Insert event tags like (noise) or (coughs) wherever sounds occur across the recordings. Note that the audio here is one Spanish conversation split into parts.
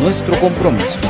nuestro compromiso.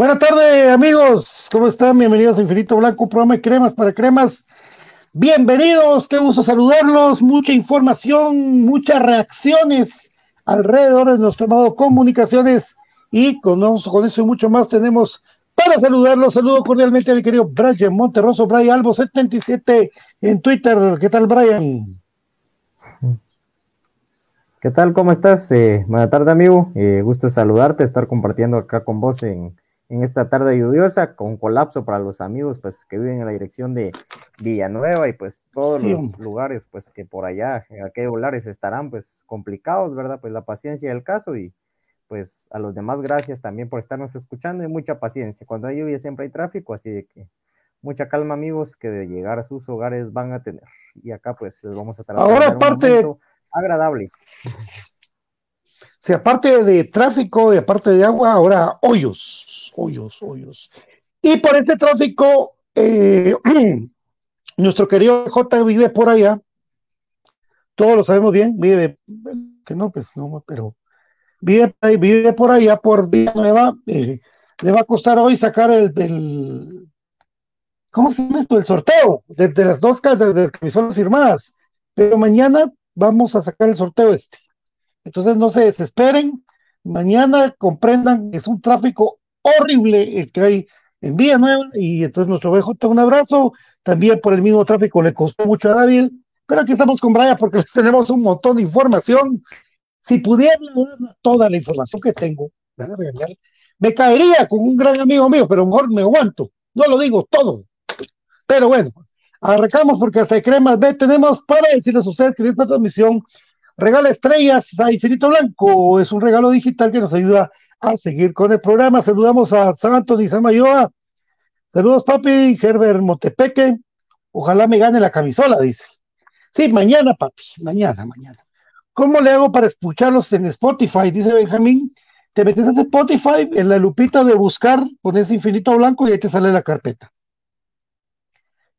Buenas tardes, amigos. ¿Cómo están? Bienvenidos a Infinito Blanco, programa de cremas para cremas. Bienvenidos, qué gusto saludarlos. Mucha información, muchas reacciones alrededor de nuestro amado Comunicaciones. Y con, eso y mucho más tenemos para saludarlos. Saludo cordialmente a mi querido Brian Monterroso, Brian Albo 77 en Twitter. ¿Qué tal, Brian? ¿Qué tal? ¿Cómo estás? Eh, buenas tardes, amigo. Eh, gusto saludarte, estar compartiendo acá con vos en en esta tarde lluviosa con colapso para los amigos pues que viven en la dirección de Villanueva y pues todos los lugares pues que por allá en aquellos lugares estarán pues complicados, ¿verdad? Pues la paciencia del caso y pues a los demás gracias también por estarnos escuchando y mucha paciencia. Cuando hay lluvia siempre hay tráfico, así de que mucha calma amigos que de llegar a sus hogares van a tener. Y acá pues les vamos a tratar Ahora aparte agradable. Si aparte de tráfico y aparte de agua, ahora hoyos, hoyos, hoyos. Y por este tráfico, eh, (clears throat) nuestro querido J vive por allá. Todos lo sabemos bien, vive, que no, pues no, pero vive, vive por allá, por Villanueva. Eh, le va a costar hoy sacar el, ¿cómo se llama esto? El sorteo de, las dos camisolas firmadas. Pero mañana vamos a sacar el sorteo este. Entonces no se desesperen, mañana comprendan que es un tráfico horrible el que hay en Nueva y entonces nuestro BJ un abrazo, también por el mismo tráfico le costó mucho a David, pero aquí estamos con Brian porque (laughs) les tenemos un montón de información. Si pudiera toda la información que tengo, me caería con un gran amigo mío, pero mejor me aguanto, no lo digo todo. Pero bueno, arrancamos porque hasta Cremas B tenemos para decirles a ustedes que esta transmisión Regala estrellas a Infinito Blanco. Es un regalo digital que nos ayuda a seguir con el programa. Saludamos a San y Samayoa. Saludos, papi. Herbert Motepeque. Ojalá me gane la camisola, dice. Sí, mañana, papi. Mañana, mañana. ¿Cómo le hago para escucharlos en Spotify? Dice Benjamín. Te metes en Spotify, en la lupita de buscar, pones Infinito Blanco y ahí te sale la carpeta.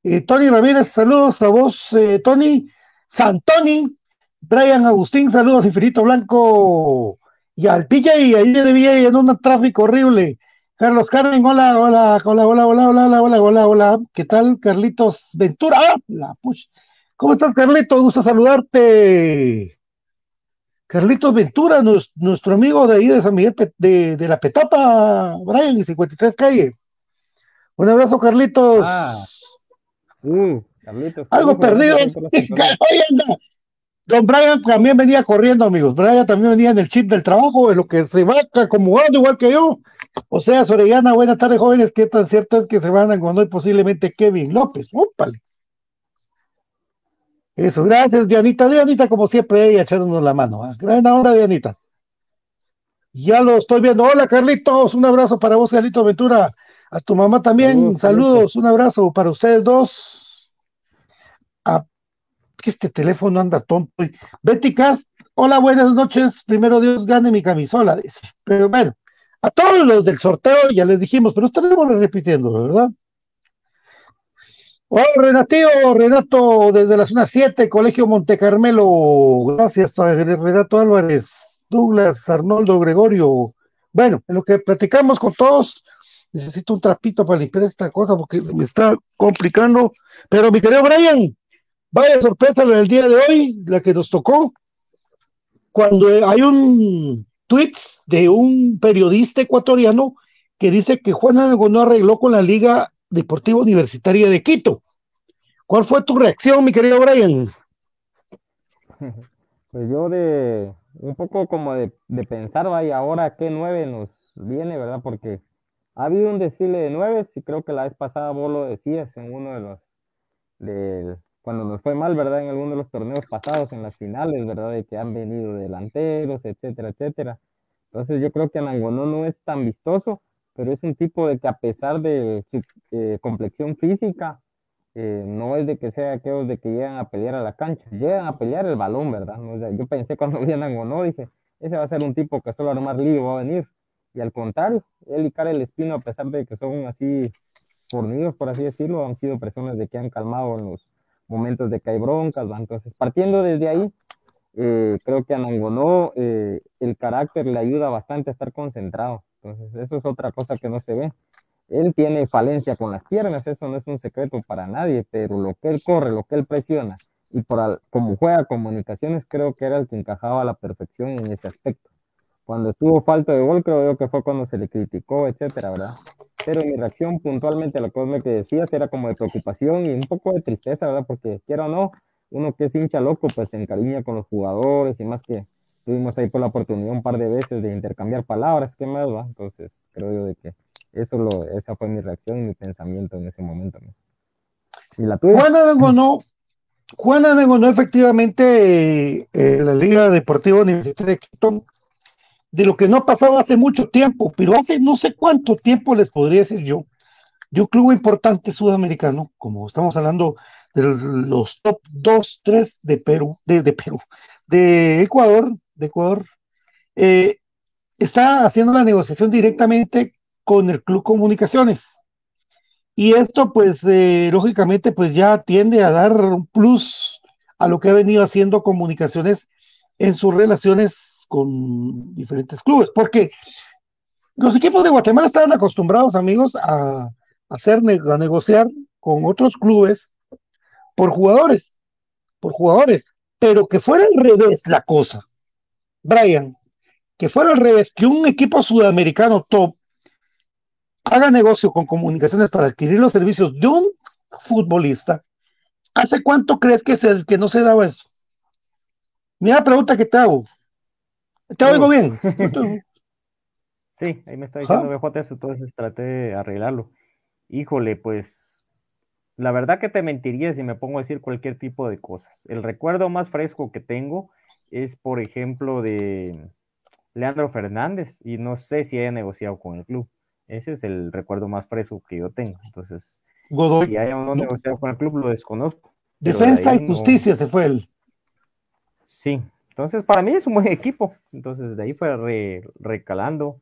Eh, Tony Ramírez, saludos a vos, eh, Tony. Santoni, Brian Agustín, saludos, Infinito Blanco. Y al PJ, ahí me debía en un tráfico horrible. Carlos Carmen, hola, hola, hola, hola, hola, hola, hola, hola, hola, hola. ¿Qué tal, Carlitos Ventura? ¡Ah! La push. ¿Cómo estás, Carlitos? Gusto saludarte. Carlitos Ventura, nuestro amigo de ahí de San Miguel de, de la Petapa, Brian, y 53 calle. Un abrazo, Carlitos. Ah. Uh, Carlitos. Algo perdido. (laughs) Oye, anda, Don Brian también venía corriendo, amigos. Brian también venía en el chip del trabajo, en lo que se va acomodando igual que yo. O sea, Sorellana, buenas tardes, jóvenes. ¿Qué tan cierto es que se van a encontrar posiblemente Kevin López? ¡Úpale! Eso, gracias, Dianita. Dianita, como siempre, ella echándonos la mano. ¿eh? Gran onda, Dianita. Ya lo estoy viendo. Hola, Carlitos. Un abrazo para vos, Carlitos Ventura. A tu mamá también. Saludos. Un abrazo para ustedes dos. A que este teléfono anda tonto. Betty Cast, hola, buenas noches. Primero Dios gane mi camisola. Pero bueno, a todos los del sorteo ya les dijimos, pero estaremos repitiendo, ¿verdad? Hola, Renatío, Renato, desde la zona 7, Colegio Montecarmelo. Gracias, Renato Álvarez, Douglas, Arnoldo, Gregorio. Bueno, en lo que platicamos con todos, necesito un trapito para limpiar esta cosa porque me está complicando. Pero mi querido Brian, Vaya sorpresa la del día de hoy, la que nos tocó, cuando hay un tweet de un periodista ecuatoriano que dice que Juan no arregló con la Liga Deportiva Universitaria de Quito. ¿Cuál fue tu reacción, mi querido Brian? (laughs) Pues yo de un poco como de, de pensar, vaya, ahora qué nueve nos viene, ¿verdad? Porque ha habido un desfile de nueve y creo que la vez pasada vos lo decías en uno de los, de, cuando nos fue mal, ¿verdad? En alguno de los torneos pasados, en las finales, ¿verdad? De que han venido delanteros, etcétera, etcétera. Entonces yo creo que Anangonó no es tan vistoso, pero es un tipo de que a pesar de su eh, complexión física, eh, no es de que sea aquellos de que llegan a pelear a la cancha, llegan a pelear el balón, ¿verdad? yo pensé cuando vi a Anangonó, dije, ese va a ser un tipo que solo armar lío va a venir. Y al contrario, él y Karel Espino, a pesar de que son así fornidos, por así decirlo, han sido personas de que han calmado los momentos de que hay broncas, entonces partiendo desde ahí, eh, creo que a Nangonó eh, el carácter le ayuda bastante a estar concentrado, entonces eso es otra cosa que no se ve. Él tiene falencia con las piernas, eso no es un secreto para nadie, pero lo que él corre, lo que él presiona y por como juega comunicaciones, creo que era el que encajaba a la perfección en ese aspecto. Cuando estuvo falta de gol, creo yo que fue cuando se le criticó, etcétera, ¿verdad? pero mi reacción puntualmente a la cosa que decías era como de preocupación y un poco de tristeza, ¿verdad? Porque quiero o no, uno que es hincha loco, pues se encariña con los jugadores y más que tuvimos ahí por la oportunidad un par de veces de intercambiar palabras, ¿qué más, va? Entonces, creo yo de que eso lo, esa fue mi reacción y mi pensamiento en ese momento. ¿no? ¿Y la tuya? Juan Arangonó, Juan efectivamente eh, la Liga Deportiva Universitaria de Quito de lo que no ha pasado hace mucho tiempo, pero hace no sé cuánto tiempo les podría decir yo, de un club importante sudamericano, como estamos hablando de los top 2, 3 de Perú, de, Perú, de Ecuador, de Ecuador, eh, está haciendo la negociación directamente con el Club Comunicaciones. Y esto, pues, eh, lógicamente, pues ya tiende a dar un plus a lo que ha venido haciendo Comunicaciones en sus relaciones con diferentes clubes, porque los equipos de Guatemala estaban acostumbrados, amigos, a, hacer, a negociar con otros clubes por jugadores, por jugadores, pero que fuera al revés la cosa, Brian, que fuera al revés, que un equipo sudamericano top haga negocio con comunicaciones para adquirir los servicios de un futbolista, ¿hace cuánto crees que, se, que no se daba eso? Mira la pregunta que te hago. ¿Te oigo bien? (laughs) Sí, ahí me está diciendo BJ eso, entonces traté de arreglarlo. Híjole, pues la verdad que te mentiría si me pongo a decir cualquier tipo de cosas. El recuerdo más fresco que tengo es, por ejemplo, de Leandro Fernández y no sé si haya negociado con el club. Ese es el recuerdo más fresco que yo tengo. Entonces, si haya no negociado con el club, lo desconozco. Defensa y justicia se fue él. Sí, entonces, para mí es un buen equipo. Entonces, de ahí fue recalando.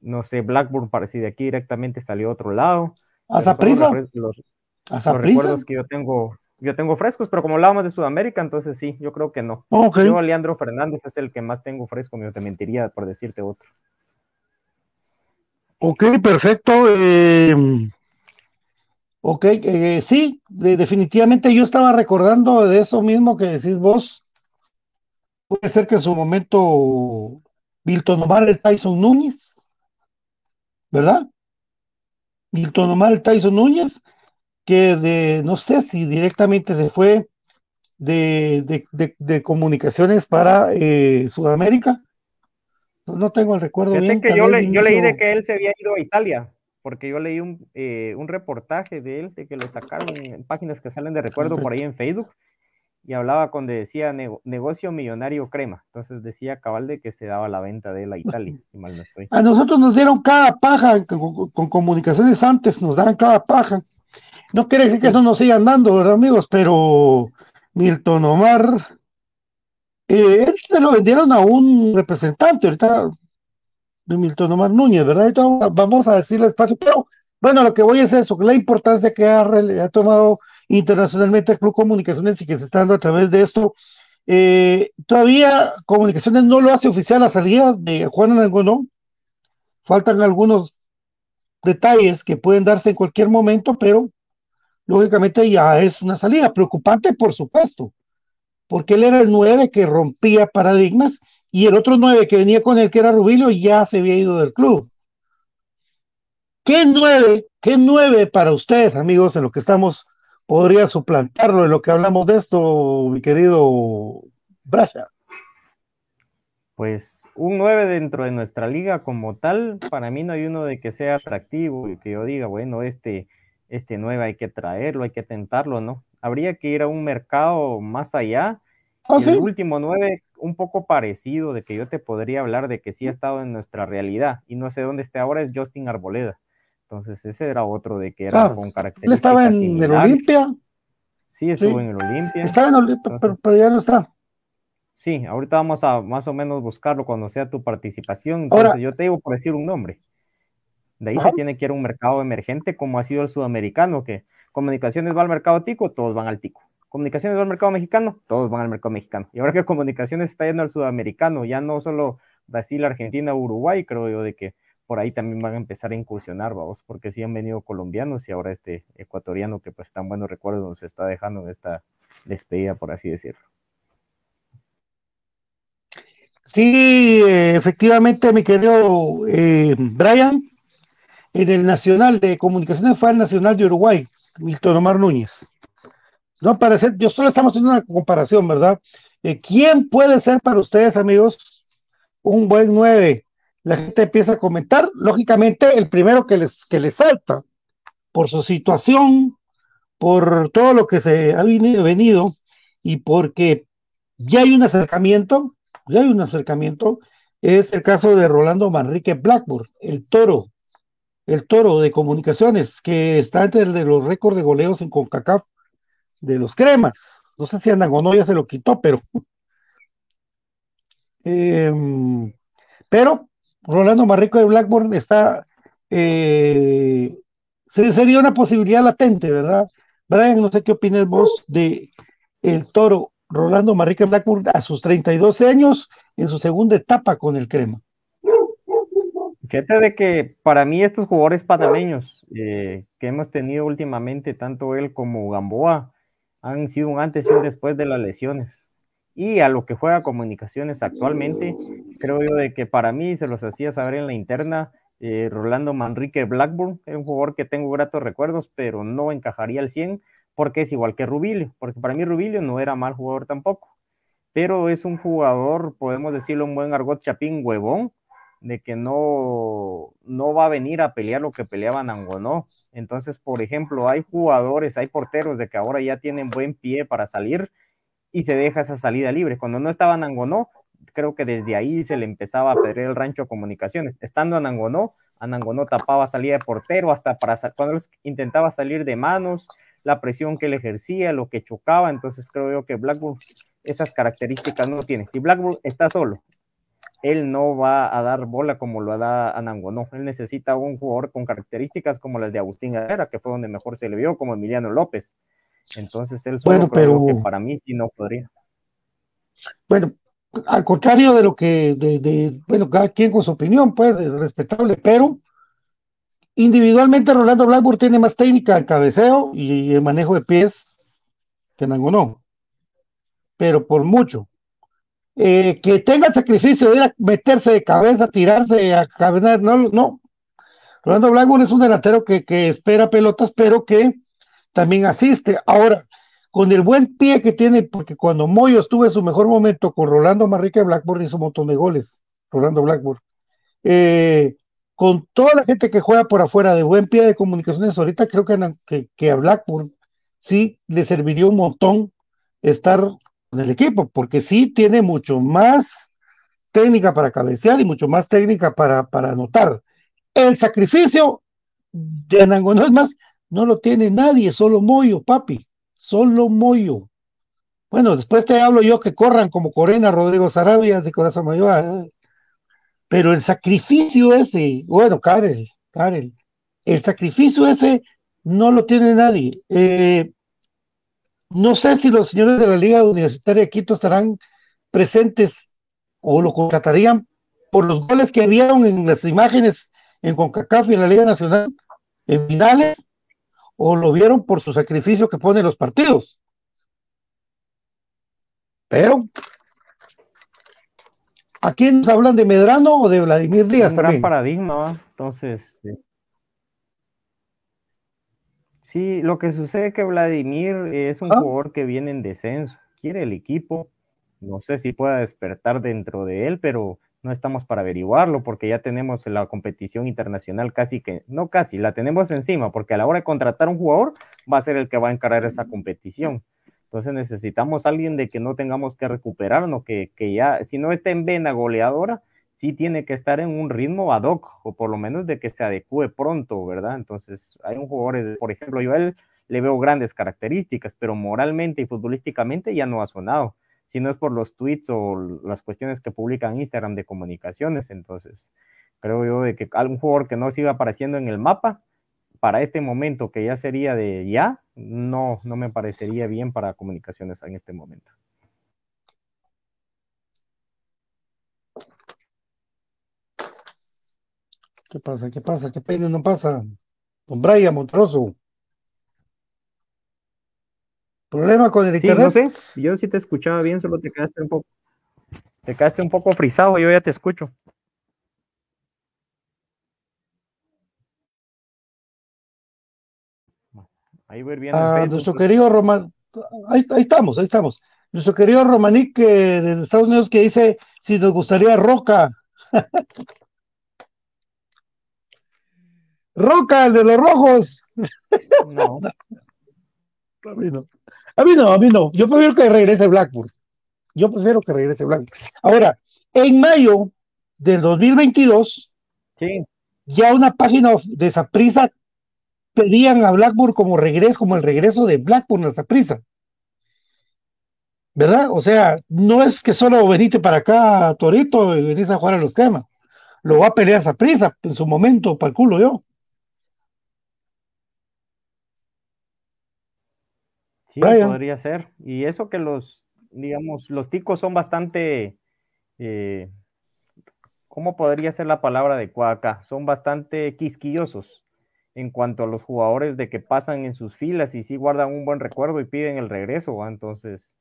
no sé, Blackburn parece de aquí directamente salió a otro lado. ¿A Zaprisa? Los, recuerdos que yo tengo, yo tengo frescos, pero como hablábamos de Sudamérica, entonces sí, yo creo que no. Yo, Leandro Fernández es el que más tengo fresco, me te mentiría por decirte otro. Ok, perfecto. Eh, ok, eh, sí, definitivamente yo estaba recordando de eso mismo que decís vos Puede ser que en su momento Milton Omar el Tyson Núñez, ¿verdad? Milton Omar el Tyson Núñez, que de, no sé si directamente se fue de, comunicaciones para eh, Sudamérica. No, tengo el recuerdo bien. yo, leí de que él se había ido a Italia, porque yo leí un, eh, un reportaje de él, de que lo sacaron en páginas que salen de recuerdo por ahí en Facebook, y hablaba cuando decía negocio millonario crema. Entonces decía cabal de que se daba la venta de la Italia, (laughs) si mal no estoy. A nosotros nos dieron cada paja con, comunicaciones antes, nos daban cada paja. No quiere decir que no nos sigan dando, ¿verdad, amigos? Pero Milton Omar, eh, él se lo vendieron a un representante, ahorita de Milton Omar Núñez, ¿verdad? Ahorita vamos a decirle espacio, pero bueno, lo que voy es eso, la importancia que ha, ha tomado internacionalmente el Club Comunicaciones y que se está dando a través de esto. Eh, todavía Comunicaciones no lo hace oficial la salida de Juan Anangonó. Faltan algunos detalles que pueden darse en cualquier momento, pero lógicamente ya es una salida preocupante, por supuesto, porque él era el nueve que rompía paradigmas y el otro nueve que venía con él, que era Rubilio, ya se había ido del club. ¿Qué nueve, qué nueve para ustedes, amigos, en lo que estamos, podría suplantarlo en lo que hablamos de esto, mi querido Brasha? Pues un 9 dentro de nuestra liga como tal, para mí no hay uno de que sea atractivo y que yo diga, bueno, este, este 9 hay que traerlo, hay que tentarlo, ¿no? Habría que ir a un mercado más allá. ¿Ah, y sí? el último 9, un poco parecido, de que yo te podría hablar de que sí ha estado en nuestra realidad y no sé dónde esté ahora, es Justin Arboleda. Entonces, ese era otro de que era con Él características. estaba en el. Olimpia, Sí, estuvo Sí. en el Olimpia. estaba en Olimpia, pero, pero ya no está. Sí, ahorita vamos a más o menos buscarlo cuando sea tu participación. Entonces, Ahora- yo te digo por decir un nombre. De ahí Ajá. se tiene que ir a un mercado emergente como ha sido el sudamericano, que comunicaciones va al mercado tico, todos van al tico. Comunicaciones va al mercado mexicano, todos van al mercado mexicano. Y ahora que (laughs) comunicaciones está yendo al sudamericano, ya no solo Brasil, Argentina, Uruguay, creo yo de que por ahí también van a empezar a incursionar, vamos, porque sí han venido colombianos y ahora este ecuatoriano que pues tan buenos recuerdos nos está dejando en esta despedida, por así decirlo. Sí, efectivamente, mi querido eh, Brian, en el Nacional de Comunicaciones fue el Nacional de Uruguay, Milton Omar Núñez. No parece, yo solo estamos haciendo una comparación, ¿verdad? Eh, ¿Quién puede ser para ustedes, amigos, un buen 9? La gente empieza a comentar, lógicamente, el primero que les, que les salta, por su situación, por todo lo que se ha veni- venido y porque ya hay un acercamiento, ya hay un acercamiento, es el caso de Rolando Manrique Blackburn, el toro, el toro de comunicaciones, que está entre los récords de goleos en CONCACAF de los cremas. No sé si andan o no, ya se lo quitó, pero. (laughs) Em, pero Rolando Manrique de Blackburn está. eh, se- sería una posibilidad latente, ¿verdad? Brian, no sé qué opinas vos de el toro Rolando Manrique Blackburn a sus 32 años en su segunda etapa con el crema. Fíjate de que para mí estos jugadores panameños eh, que hemos tenido últimamente, tanto él como Gamboa, han sido un antes y un después de las lesiones. Y a lo que juega comunicaciones actualmente, creo yo de que para mí se los hacía saber en la interna, eh, Rolando Manrique Blackburn, es un jugador que tengo gratos recuerdos, pero no encajaría al 100 porque es igual que Rubilio, porque para mí Rubilio no era mal jugador tampoco, pero es un jugador, podemos decirlo un buen argot chapín huevón, de que no, no va a venir a pelear lo que peleaba Nangonó. Entonces, por ejemplo, hay jugadores, hay porteros de que ahora ya tienen buen pie para salir y se deja esa salida libre. Cuando no estaba Nangonó, creo que desde ahí se le empezaba a perder el rancho comunicaciones. Estando a Nangonó, a Nangonó tapaba salida de portero, hasta para cuando intentaba salir de manos, la presión que él ejercía, lo que chocaba. Entonces, creo que Blackburn esas características no tiene. Si Blackburn está solo, él no va a dar bola como lo da Anangonó. Él necesita un jugador con características como las de Agustín Herrera, que fue donde mejor se le vio, como Emiliano López. Entonces él solo Bueno, pero- que para mí sí no podría. Bueno, al contrario de lo que, de, de- bueno, cada quien con su opinión, pues, es respetable, pero individualmente Rolando Blackburn tiene más técnica en cabeceo y el manejo de pies que Nangonó, pero por mucho. Eh, que tenga el sacrificio de ir a meterse de cabeza, tirarse a caminar, no, no. Rolando Blackburn es un delantero que, que espera pelotas, pero que también asiste. Ahora, con el buen pie que tiene, porque cuando Moyo estuvo en su mejor momento con Rolando Manrique Blackburn hizo un montón de goles, Rolando Blackburn. Eh, con toda la gente que juega por afuera de buen pie de comunicaciones, ahorita creo que, que, a Blackburn sí le serviría un montón estar en el equipo, porque sí tiene mucho más técnica para cabecear y mucho más técnica para, para anotar. El sacrificio de Anangonó es más, no lo tiene nadie, solo Moyo, papi, solo Moyo. Bueno, después te hablo yo que corran como Corena, Rodrigo Sarabia de Corazón Mayor, ¿eh? pero el sacrificio ese, bueno, Karel, Karel, el sacrificio ese no lo tiene nadie. Eh, no sé si los señores de la Liga Universitaria de Quito estarán presentes o lo contratarían por los goles que vieron en las imágenes en CONCACAF y en la Liga Nacional en finales o lo vieron por su sacrificio que pone los partidos. Pero ¿a quién nos hablan de Medrano o de Vladimir Díaz un también? gran paradigma. Entonces, sí. Sí, lo que sucede es que Vladimir es un ¿Ah? jugador que viene en descenso, quiere el equipo, no sé si pueda despertar dentro de él, pero no estamos para averiguarlo porque ya tenemos la competición internacional casi que, no casi, la tenemos encima, porque a la hora de contratar un jugador va a ser el que va a encarar esa competición. Entonces necesitamos alguien de que no tengamos que recuperarnos, que, que ya, si no está en vena goleadora, sí tiene que estar en un ritmo ad hoc, o por lo menos de que se adecue pronto, ¿verdad? Entonces, hay un jugador, por ejemplo, yo a él le veo grandes características, pero moralmente y futbolísticamente ya no ha sonado, si no es por los tweets o las cuestiones que publica en Instagram de comunicaciones, entonces creo yo de que algún jugador que no siga apareciendo en el mapa, para este momento que ya sería de ya, no, no me parecería bien para comunicaciones en este momento. ¿Qué pasa? ¿Qué pasa? ¿Qué pena no pasa? Don Brian Montroso. ¿Problema con el Sí, internet? no sé, yo sí te escuchaba bien, solo te quedaste un poco, te quedaste un poco frisado, yo ya te escucho. Ahí voy viendo en Ah, nuestro pues. querido Roman, ahí, ahí estamos, ahí estamos. Nuestro querido Romanic eh, de Estados Unidos que dice si nos gustaría Roca. (laughs) Roca, el de los rojos. No, (laughs) mí no. A mí no, a mí no. Yo prefiero que regrese Blackburn. Yo prefiero que regrese Blackburn. Ahora, en mayo del 2022, sí, ya una página de Saprissa pedían a Blackburn como regreso, como el regreso de Blackburn a Saprissa. ¿Verdad? O sea, no es que solo veniste para acá, Torito, y venís a jugar a los cremas. Lo va a pelear Saprissa en su momento, para el culo yo. Sí, Brian. podría ser. Y eso que los, digamos, los ticos son bastante, eh, ¿cómo podría ser la palabra adecuada acá? Son bastante quisquillosos en cuanto a los jugadores de que pasan en sus filas y sí guardan un buen recuerdo y piden el regreso, ¿va? Entonces,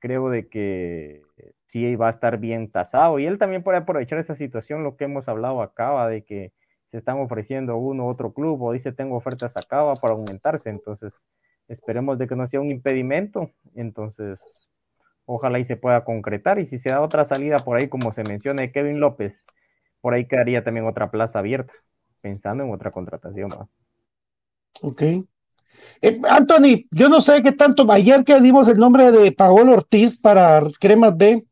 creo de que sí va a estar bien tasado. Y él también puede aprovechar esa situación, lo que hemos hablado acá, ¿va? de que se están ofreciendo uno u otro club o dice tengo ofertas acá ¿va? para aumentarse. Entonces, esperemos de que no sea un impedimento. Entonces, ojalá y se pueda concretar. Y si se da otra salida por ahí, como se menciona de Kevin López, por ahí quedaría también otra plaza abierta, pensando en otra contratación. ¿va? Ok. Eh, Anthony, yo no sé qué tanto, ayer que dimos el nombre de Paolo Ortiz para Cremas B,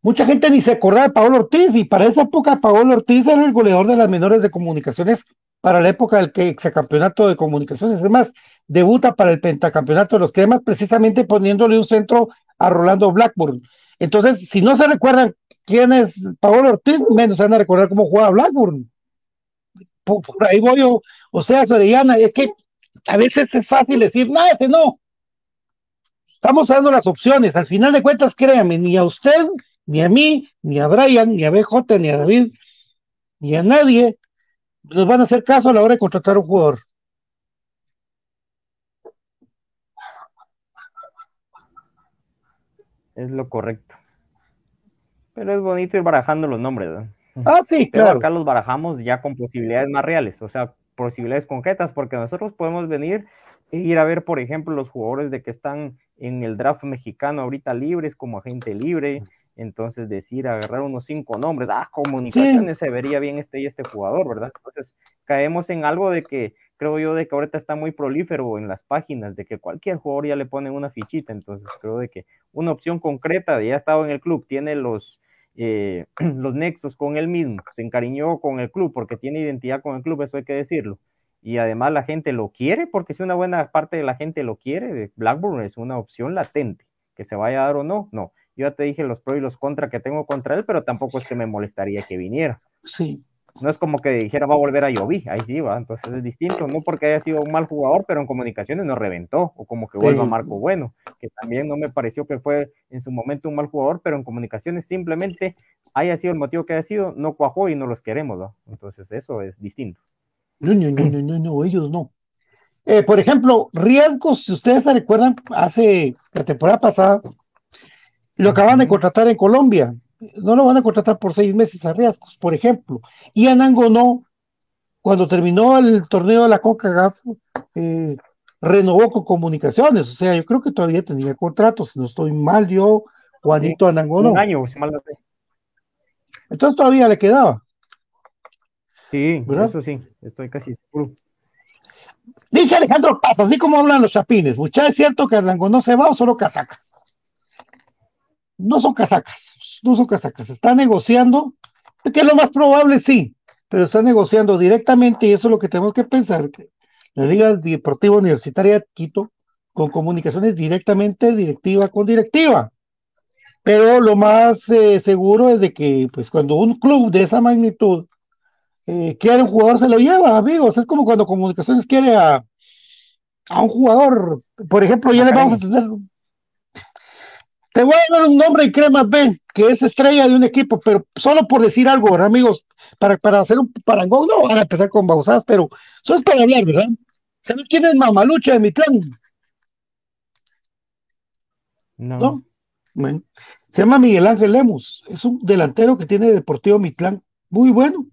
mucha gente ni se acordaba de Paolo Ortiz y para esa época Paolo Ortiz era el goleador de las menores de comunicaciones para la época del que campeonato de comunicaciones. Además, debuta para el pentacampeonato de los Cremas precisamente poniéndole un centro a Rolando Blackburn. Entonces, si no se recuerdan quién es Paolo Ortiz, menos van a recordar cómo jugaba Blackburn. Por, ahí voy yo, o sea, Sorellana, es que a veces es fácil decir, no, ese no. Estamos dando las opciones. Al final de cuentas, créame, ni a usted, ni a mí, ni a Brian, ni a BJ, ni a David, ni a nadie nos van a hacer caso a la hora de contratar un jugador. Es lo correcto. Pero es bonito ir barajando los nombres, ¿verdad? Ah, sí, (laughs) Pero claro. acá los barajamos ya con posibilidades más reales, o sea, posibilidades concretas, porque nosotros podemos venir e ir a ver, por ejemplo, los jugadores de que están en el draft mexicano ahorita libres como agente libre, entonces decir, agarrar unos cinco nombres, ah, comunicaciones, se vería bien este y este jugador, ¿verdad? Entonces caemos en algo de que creo yo de que ahorita está muy prolífero en las páginas, de que cualquier jugador ya le ponen una fichita, entonces creo de que una opción concreta de ya ha estado en el club, tiene los eh, (clears throat) los nexos con él mismo, se encariñó con el club porque tiene identidad con el club, eso hay que decirlo. Y además la gente lo quiere, porque si una buena parte de la gente lo quiere, Blackburn es una opción latente, que se vaya a dar o no, no. Yo ya te dije los pros y los contras que tengo contra él, pero tampoco es que me molestaría que viniera. Sí. No es como que dijera va a volver a Llovi, ahí sí va, entonces es distinto, no porque haya sido un mal jugador, pero en comunicaciones no reventó, o como que vuelva Sí. Marco Bueno, que también no me pareció que fue en su momento un mal jugador, pero en comunicaciones simplemente haya sido el motivo que haya sido, no cuajó y no los queremos, ¿no? Entonces eso es distinto. No, no, no, no, no, no, ellos no. Eh, por ejemplo, riesgos, si ustedes se recuerdan, hace la temporada pasada, lo acaban de contratar en Colombia. No lo van a contratar por seis meses a riesgos, por ejemplo. Y Anango no, cuando terminó el torneo de la CONCACAF, eh, renovó con comunicaciones, o sea, yo creo que todavía tenía contrato, si no estoy mal yo, Juanito Anangono. Un año, si mal no sé. Entonces todavía le quedaba. Sí, ¿Verdad? eso sí, estoy casi seguro. Dice Alejandro Paz, así como hablan los chapines, mucha es cierto que Anangonó se va o solo casacas. No son casacas, no son casacas, está negociando, que es lo más probable, sí, pero está negociando directamente y eso es lo que tenemos que pensar, que la Liga Deportiva Universitaria de Quito con comunicaciones directamente directiva con directiva. Pero lo más eh, seguro es de que, pues, cuando un club de esa magnitud eh, quiere un jugador, se lo lleva, amigos. Es como cuando Comunicaciones quiere a, a un jugador. Por ejemplo, ya le vamos a tener. Te voy a dar un nombre en Cremas B, que es estrella de un equipo, pero solo por decir algo, ¿verdad, amigos? Para, para hacer un parangón, no van a empezar con babosadas, pero eso es para hablar, ¿verdad? ¿Sabes quién es Mamalucha de Mitlán? No. ¿No? Bueno, se llama Miguel Ángel Lemus, es un delantero que tiene Deportivo Mitlán, muy bueno,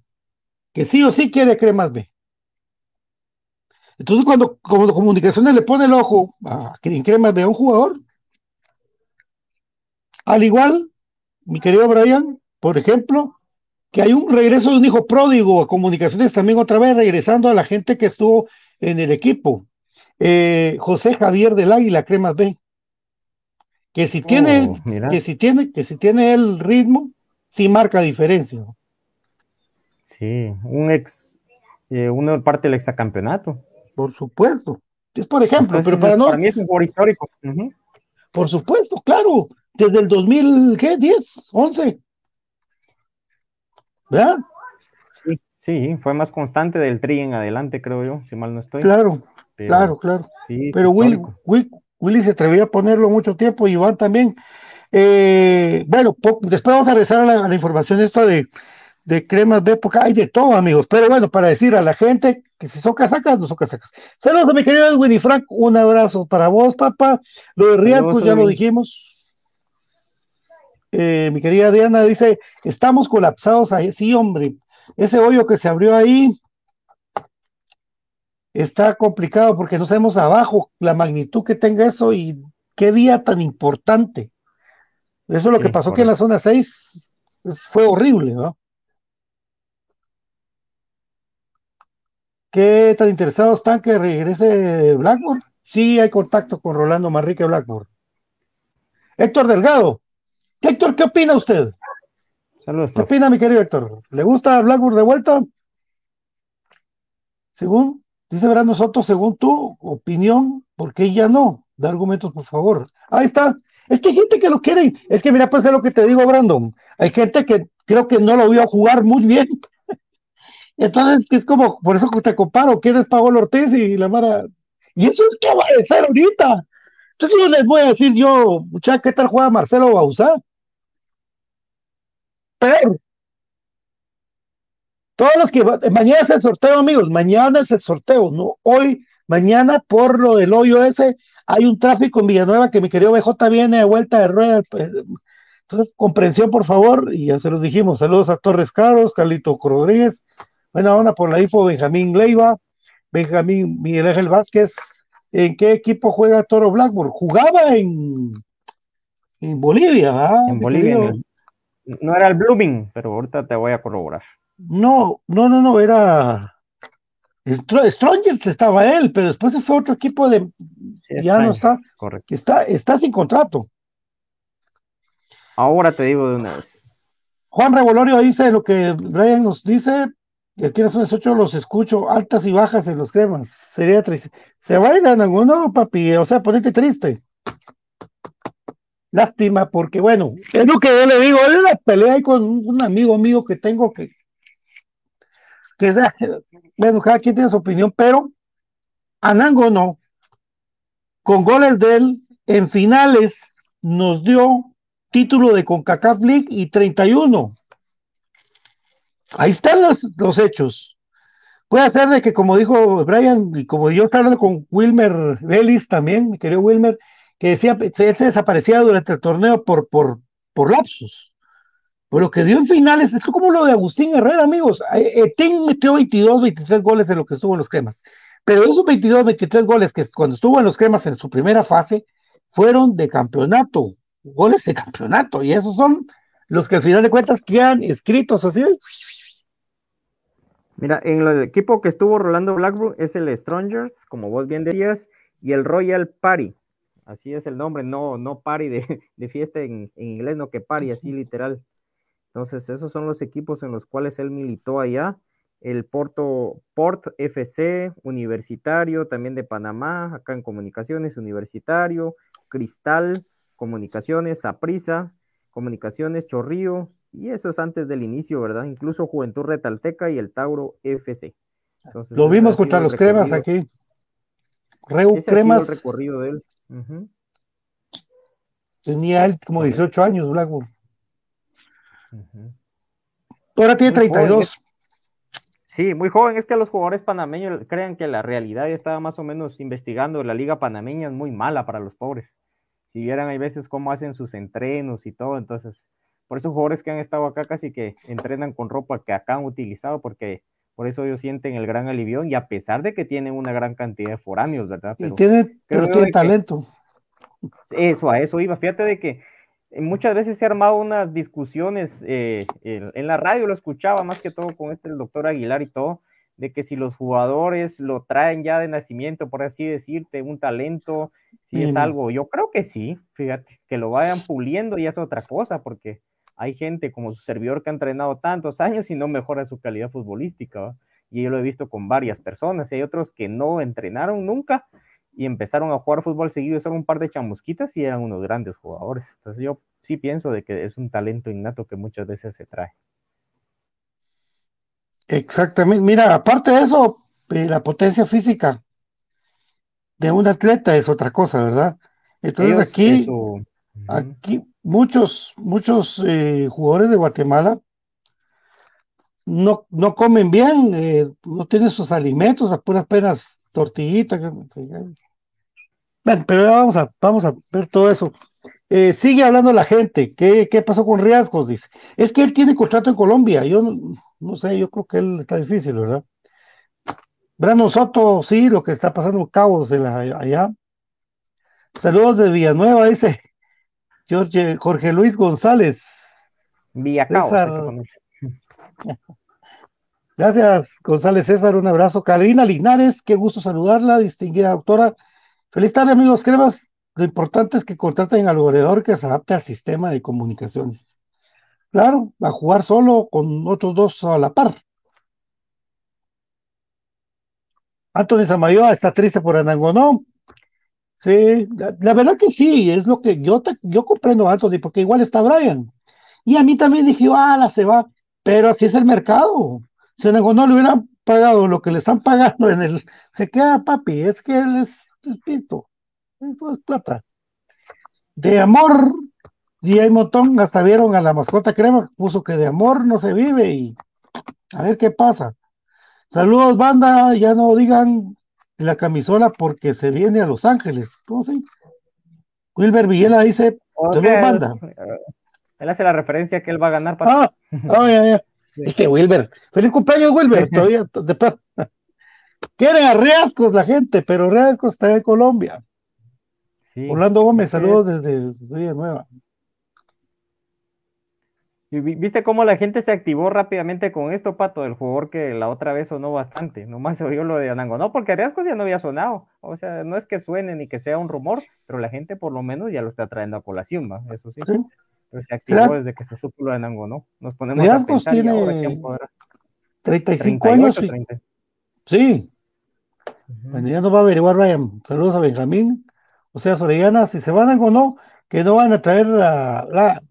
que sí o sí quiere Cremas B. Entonces, cuando, cuando Comunicaciones le pone el ojo a en Cremas B a un jugador, al igual, mi querido Brian, por ejemplo, que hay un regreso de un hijo pródigo a Comunicaciones también otra vez, regresando a la gente que estuvo en el equipo. Eh, José Javier del Águila, Cremas B que si tiene, Oh, que si tiene, que si tiene el ritmo, sí marca diferencia. Sí, un ex, eh, uno parte del exacampeonato. Por supuesto. Es por ejemplo, Entonces, pero para no, para mí es un jugador histórico. Por supuesto, claro, desde el 2000, ¿qué? 10, 11. ¿Verdad? Sí, sí, fue más constante del tri en adelante, creo yo, si mal no estoy. Claro, Pero claro, claro. Sí, Pero Will, histórico. Will- Willy se atrevió a ponerlo mucho tiempo y Iván también. Eh, bueno, después vamos a regresar a la, a la información esta de, de cremas B, porque hay de todo, amigos. Pero bueno, para decir a la gente que si son casacas, no son casacas. Saludos a mi querido Edwin y Frank, un abrazo para vos, papá. Lo de Saludos, ya lo dijimos. Eh, mi querida Diana dice, estamos colapsados ahí. Sí, hombre, ese hoyo que se abrió ahí está complicado porque no sabemos abajo la magnitud que tenga eso y qué día tan importante. Eso es lo Sí, que pasó aquí en la zona 6 es- fue horrible, ¿no? ¿Qué tan interesados están que regrese Blackburn? Sí, hay contacto con Rolando Marrique Blackburn. Héctor Delgado. Héctor, ¿qué opina usted? Saludos, ¿Qué opina, mi querido Héctor? ¿Le gusta Blackburn de vuelta? Según, dice verán nosotros, según tu opinión, ¿por qué ya no? Da argumentos, por favor. Ahí está. Es que hay gente que lo quiere. Es que mira, pues es lo que te digo, Brandon. Hay gente que creo que no lo vio jugar muy bien. (laughs) Entonces, es como, por eso que te comparo, ¿quién es Pablo Ortiz y la Mara? Y eso es que va a ser ahorita. Entonces yo les voy a decir yo, muchachos, ¿qué tal juega Marcelo Bauzá? Pero todos los que mañana es el sorteo, amigos, mañana es el sorteo, no hoy, mañana por lo del hoyo ese, hay un tráfico en Villanueva que mi querido BJ viene de vuelta de rueda. pues, Entonces, comprensión, por favor, y ya se los dijimos. Saludos a Torres Caros, Carlito Rodríguez, buena onda por la info, Benjamín Leiva, Benjamín Miguel Ángel Vázquez. ¿En qué equipo juega Toro Blackburn? Jugaba en, en Bolivia, ¿verdad? En mi Bolivia. No era el Blooming, pero ahorita te voy a corroborar. No, no, no, no, era. Stro- Strongers estaba él, pero después se fue a otro equipo de. Sí, ya no está, Correcto. está, está sin contrato. Ahora te digo de una vez. Juan Revolorio dice lo que Brian nos dice. Y aquí en las 18 los escucho, altas y bajas en los cremas. Sería triste. Se va a ir a ninguno, papi. O sea, ponete triste. Lástima, porque bueno, es lo que yo le digo. Hay una pelea ahí con un, amigo mío que tengo que. que da- bueno, cada quien tiene su opinión, pero Anango no. Con goles de él en finales nos dio título de CONCACAF League y 31. Ahí están los, los hechos. Puede ser de que, como dijo Brian, y como yo estaba hablando con Wilmer Vélez también, mi querido Wilmer, que decía, se- se desaparecía durante el torneo por, por, por lapsus. Pero lo que dio en finales es como lo de Agustín Herrera, amigos. Eh, eh, Tim metió 22, 23 goles de lo que estuvo en los cremas. pero esos 22, 23 goles que cuando estuvo en los cremas en su primera fase fueron de campeonato, goles de campeonato, y esos son los que al final de cuentas quedan escritos así. Mira, en el equipo que estuvo Rolando Blackburn es el Strangers, como vos bien decías, y el Royal Party. Así es el nombre, no, no party de, (laughs) de fiesta en, en, inglés, no que party, así literal. Entonces, esos son los equipos en los cuales él militó allá. El Porto, Port FC, Universitario, también de Panamá, acá en Comunicaciones, Universitario, Cristal, Comunicaciones, Aprisa, Comunicaciones, Chorrillo, y eso es antes del inicio, ¿verdad? Incluso Juventud Retalteca y el Tauro FC. Entonces, Lo vimos contra los cremas aquí. Reu Cremas. el recorrido de él. Uh -huh. Tenía él como 18 años, Blackburn. Uh -huh. Ahora tiene 32. Sí, muy joven. Es que los jugadores panameños crean que la realidad ya estaba más o menos investigando. La liga panameña es muy mala para los pobres. Si vieran, hay veces cómo hacen sus entrenos y todo. Entonces, por esos jugadores que han estado acá casi que entrenan con ropa que acá han utilizado, porque por eso ellos sienten el gran alivio y a pesar de que tienen una gran cantidad de foráneos, ¿verdad? Pero, y tiene, pero tiene talento. Eso, a eso iba. Fíjate de que muchas veces se han armado unas discusiones, eh, en, en, la radio lo escuchaba más que todo con este el doctor Aguilar y todo, de que si los jugadores lo traen ya de nacimiento, por así decirte, un talento, si es algo, yo creo que sí, fíjate, que lo vayan puliendo y es otra cosa, porque hay gente como su servidor que ha entrenado tantos años y no mejora su calidad futbolística, ¿va? y yo lo he visto con varias personas, y hay otros que no entrenaron nunca y empezaron a jugar fútbol seguido, son un par de chamusquitas y eran unos grandes jugadores. Entonces yo sí pienso de que es un talento innato que muchas veces se trae. Exactamente, mira, aparte de eso, eh, la potencia física de un atleta es otra cosa, ¿verdad? Entonces Ellos, aquí, eso... aquí muchos, muchos eh, jugadores de Guatemala no, no comen bien, eh, no tienen sus alimentos, a puras tortillitas. Bueno, pero vamos a, vamos a ver todo eso. Eh, sigue hablando la gente. ¿Qué, ¿Qué, pasó con Riascos? Dice. Es que él tiene contrato en Colombia. Yo no, sé, yo creo que él está difícil, ¿verdad? Brandon Soto, sí, lo que está pasando cabos de la, allá. Saludos de Villanueva, dice Jorge, Jorge Luis González. Villacao. (laughs) Gracias, González César, un abrazo. Carolina Linares, qué gusto saludarla, distinguida doctora. Feliz tarde, amigos cremas. Lo importante es que contraten al goleador que se adapte al sistema de comunicaciones. Claro, a jugar solo con otros dos a la par. Anthony Samayoa está triste por Anangonó. Sí, la, verdad que sí, es lo que yo, te, yo comprendo Anthony, porque igual está Brian. Y a mí también dije, ah, la se va, pero así es el mercado. Si a Anangonó le hubieran pagado lo que le están pagando en el, se queda papi, es que él es, es pisto, eso es plata. De amor, y hay un montón, hasta vieron a la mascota crema, puso que de amor no se vive y a ver qué pasa. Saludos, banda, ya no digan la camisola porque se viene a Los Ángeles. ¿Cómo se Wilber Villela dice, banda. Él hace la referencia que él va a ganar para. Ah, oh, ya, ya. Este Wilber. Feliz cumpleaños, Wilber. (laughs) Todavía de paz. Quieren a Riascos la gente, pero Riascos está en Colombia. Sí, Orlando Gómez, saludos desde Villa Nueva. Y viste cómo la gente se activó rápidamente con esto, Pato, del jugador que la otra vez sonó bastante. Nomás (laughs) se oyó lo de Anango. No, porque Riascos ya no había sonado. O sea, no es que suene ni que sea un rumor, pero la gente por lo menos ya lo está trayendo a colación, ¿va? Eso sí. ¿Sí? Pero se activó desde que se supo lo de Anango, ¿no? Nos ponemos a pensar tiene ahora, 35 38, años. Y... 30. Sí. Uh -huh. Bueno, ya nos va a averiguar Ryan. Saludos a Benjamín. O sea, Sorellana, si se van a algo no, que no van a traer la.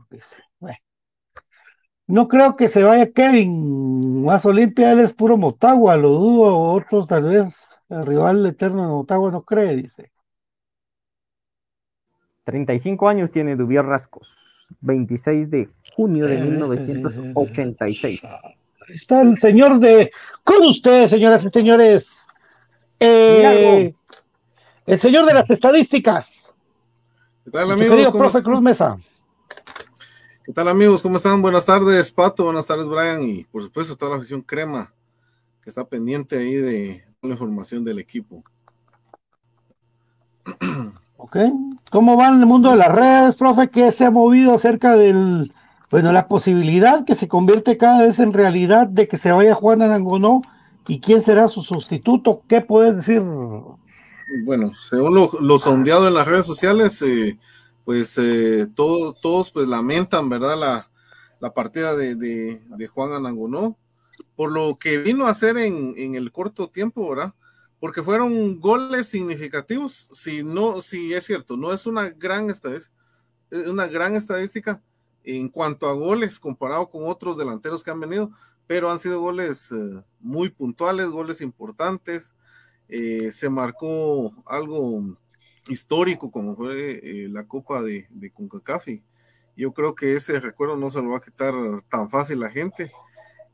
No creo que se vaya Kevin más Olimpia, él es puro Motagua, lo dudo, otros tal vez el rival eterno de Motagua no cree, dice. 35 años tiene Dubier Rascos, 26 de junio de 1986. Está el señor de, con ustedes, señoras y señores, eh, el señor de las estadísticas. ¿Qué tal, amigos? Querido profe Cruz Mesa. ¿Qué tal, amigos? ¿Cómo están? Buenas tardes, Pato. Buenas tardes, Brian. Y por supuesto, toda la afición crema que está pendiente ahí de, la información del equipo. (clears throat) Ok. ¿Cómo va en el mundo de las redes, profe? ¿Qué se ha movido acerca del, bueno, la posibilidad que se convierte cada vez en realidad de que se vaya Juan Anangonó y quién será su sustituto? ¿Qué puedes decir? Bueno, según lo, lo sondeado en las redes sociales, eh, pues eh, todo, todos pues lamentan, ¿verdad? La, partida de, de, Juan Anangonó, por lo que vino a hacer en, en, el corto tiempo, ¿verdad? Porque fueron goles significativos, si no, si es cierto, no es una gran estadística, una gran estadística en cuanto a goles comparado con otros delanteros que han venido, pero han sido goles eh, muy puntuales, goles importantes, eh, se marcó algo histórico como fue eh, la Copa de, de CONCACAF yo creo que ese recuerdo no se lo va a quitar tan fácil la gente.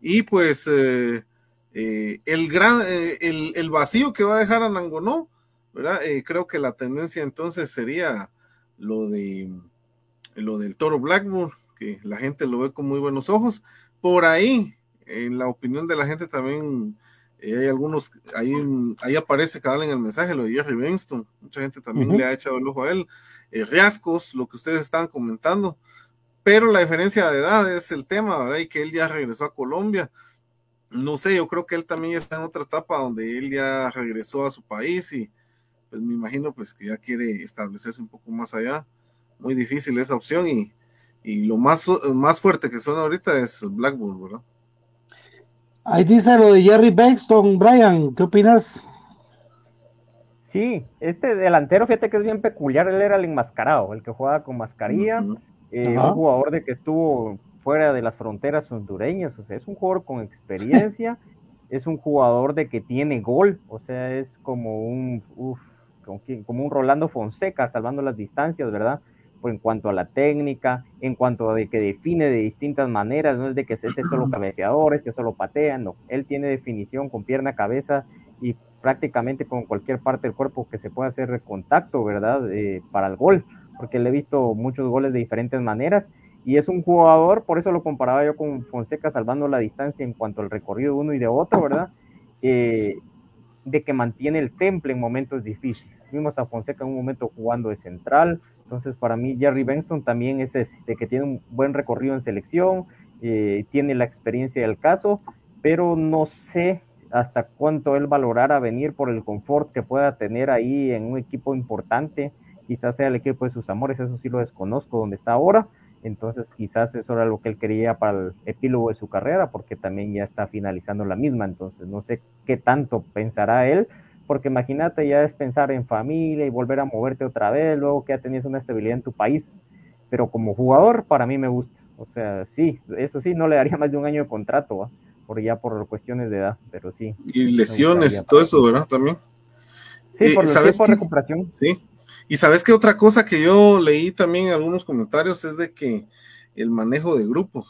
Y pues eh, eh, el gran, el, el, vacío que va a dejar a Nangonó, ¿verdad? Creo que la tendencia entonces sería lo de lo del toro Blackburn, que la gente lo ve con muy buenos ojos. Por ahí, en la opinión de la gente también eh, hay algunos, ahí, ahí aparece cada en el mensaje lo de Jerry Benston, mucha gente también uh -huh. le ha echado el ojo a él, eh, Riascos, lo que ustedes estaban comentando, pero la diferencia de edad es el tema, ¿verdad? Y que él ya regresó a Colombia, no sé, yo creo que él también está en otra etapa donde él ya regresó a su país y pues me imagino pues que ya quiere establecerse un poco más allá, muy difícil esa opción y, y lo más, más fuerte que suena ahorita es Blackburn, ¿verdad? Ahí dice lo de Jerry Bexton, Brian, ¿qué opinas? Sí, este delantero, fíjate que es bien peculiar, él era el enmascarado, el que jugaba con mascarilla, uh -huh. eh, un jugador de que estuvo fuera de las fronteras hondureñas, o sea, es un jugador con experiencia, (laughs) es un jugador de que tiene gol, o sea, es como un, uf, como, como un Rolando Fonseca salvando las distancias, ¿verdad? En cuanto a la técnica, en cuanto a de que define de distintas maneras, no es de que este es solo cabeceador, es que solo patea, no, él tiene definición con pierna, cabeza y prácticamente con cualquier parte del cuerpo que se pueda hacer contacto, ¿verdad? Eh, para el gol, porque le he visto muchos goles de diferentes maneras y es un jugador, por eso lo comparaba yo con Fonseca salvando la distancia en cuanto al recorrido de uno y de otro, ¿verdad? Eh, de que mantiene el temple en momentos difíciles. Vimos a Fonseca en un momento jugando de central, entonces, para mí, Jerry Benston también es de que tiene un buen recorrido en selección, eh, tiene la experiencia del caso, pero no sé hasta cuánto él valorará venir por el confort que pueda tener ahí en un equipo importante. Quizás sea el equipo de sus amores, eso sí lo desconozco donde está ahora. Entonces, quizás eso era lo que él quería para el epílogo de su carrera, porque también ya está finalizando la misma. Entonces, no sé qué tanto pensará él, porque imagínate ya es pensar en familia y volver a moverte otra vez, luego que ya tenías una estabilidad en tu país, pero como jugador para mí me gusta, o sea, sí, eso sí, no le daría (laughs) más de un año de contrato, ¿va? por ya por cuestiones de edad, pero sí. Y lesiones todo eso, ¿verdad? También. Sí, por, eh, ¿sabes por recuperación. Sí, y sabes que otra cosa que yo leí también en algunos comentarios es de que el manejo de grupo,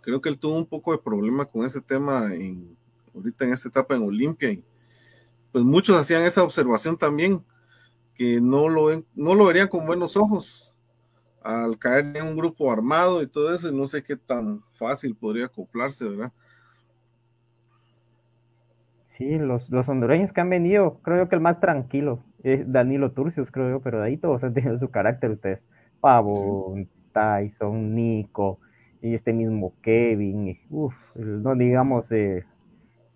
creo que él tuvo un poco de problema con ese tema en, ahorita en esta etapa en Olimpia y pues muchos hacían esa observación también, que no lo, ven, no lo verían con buenos ojos al caer en un grupo armado y todo eso, y no sé qué tan fácil podría acoplarse, ¿verdad? Sí, los, los hondureños que han venido, creo yo que el más tranquilo es Danilo Turcios, creo yo, pero de ahí todos han tenido su carácter ustedes. Pavo, sí. Tyson, Nico, y este mismo Kevin, uff, no digamos eh,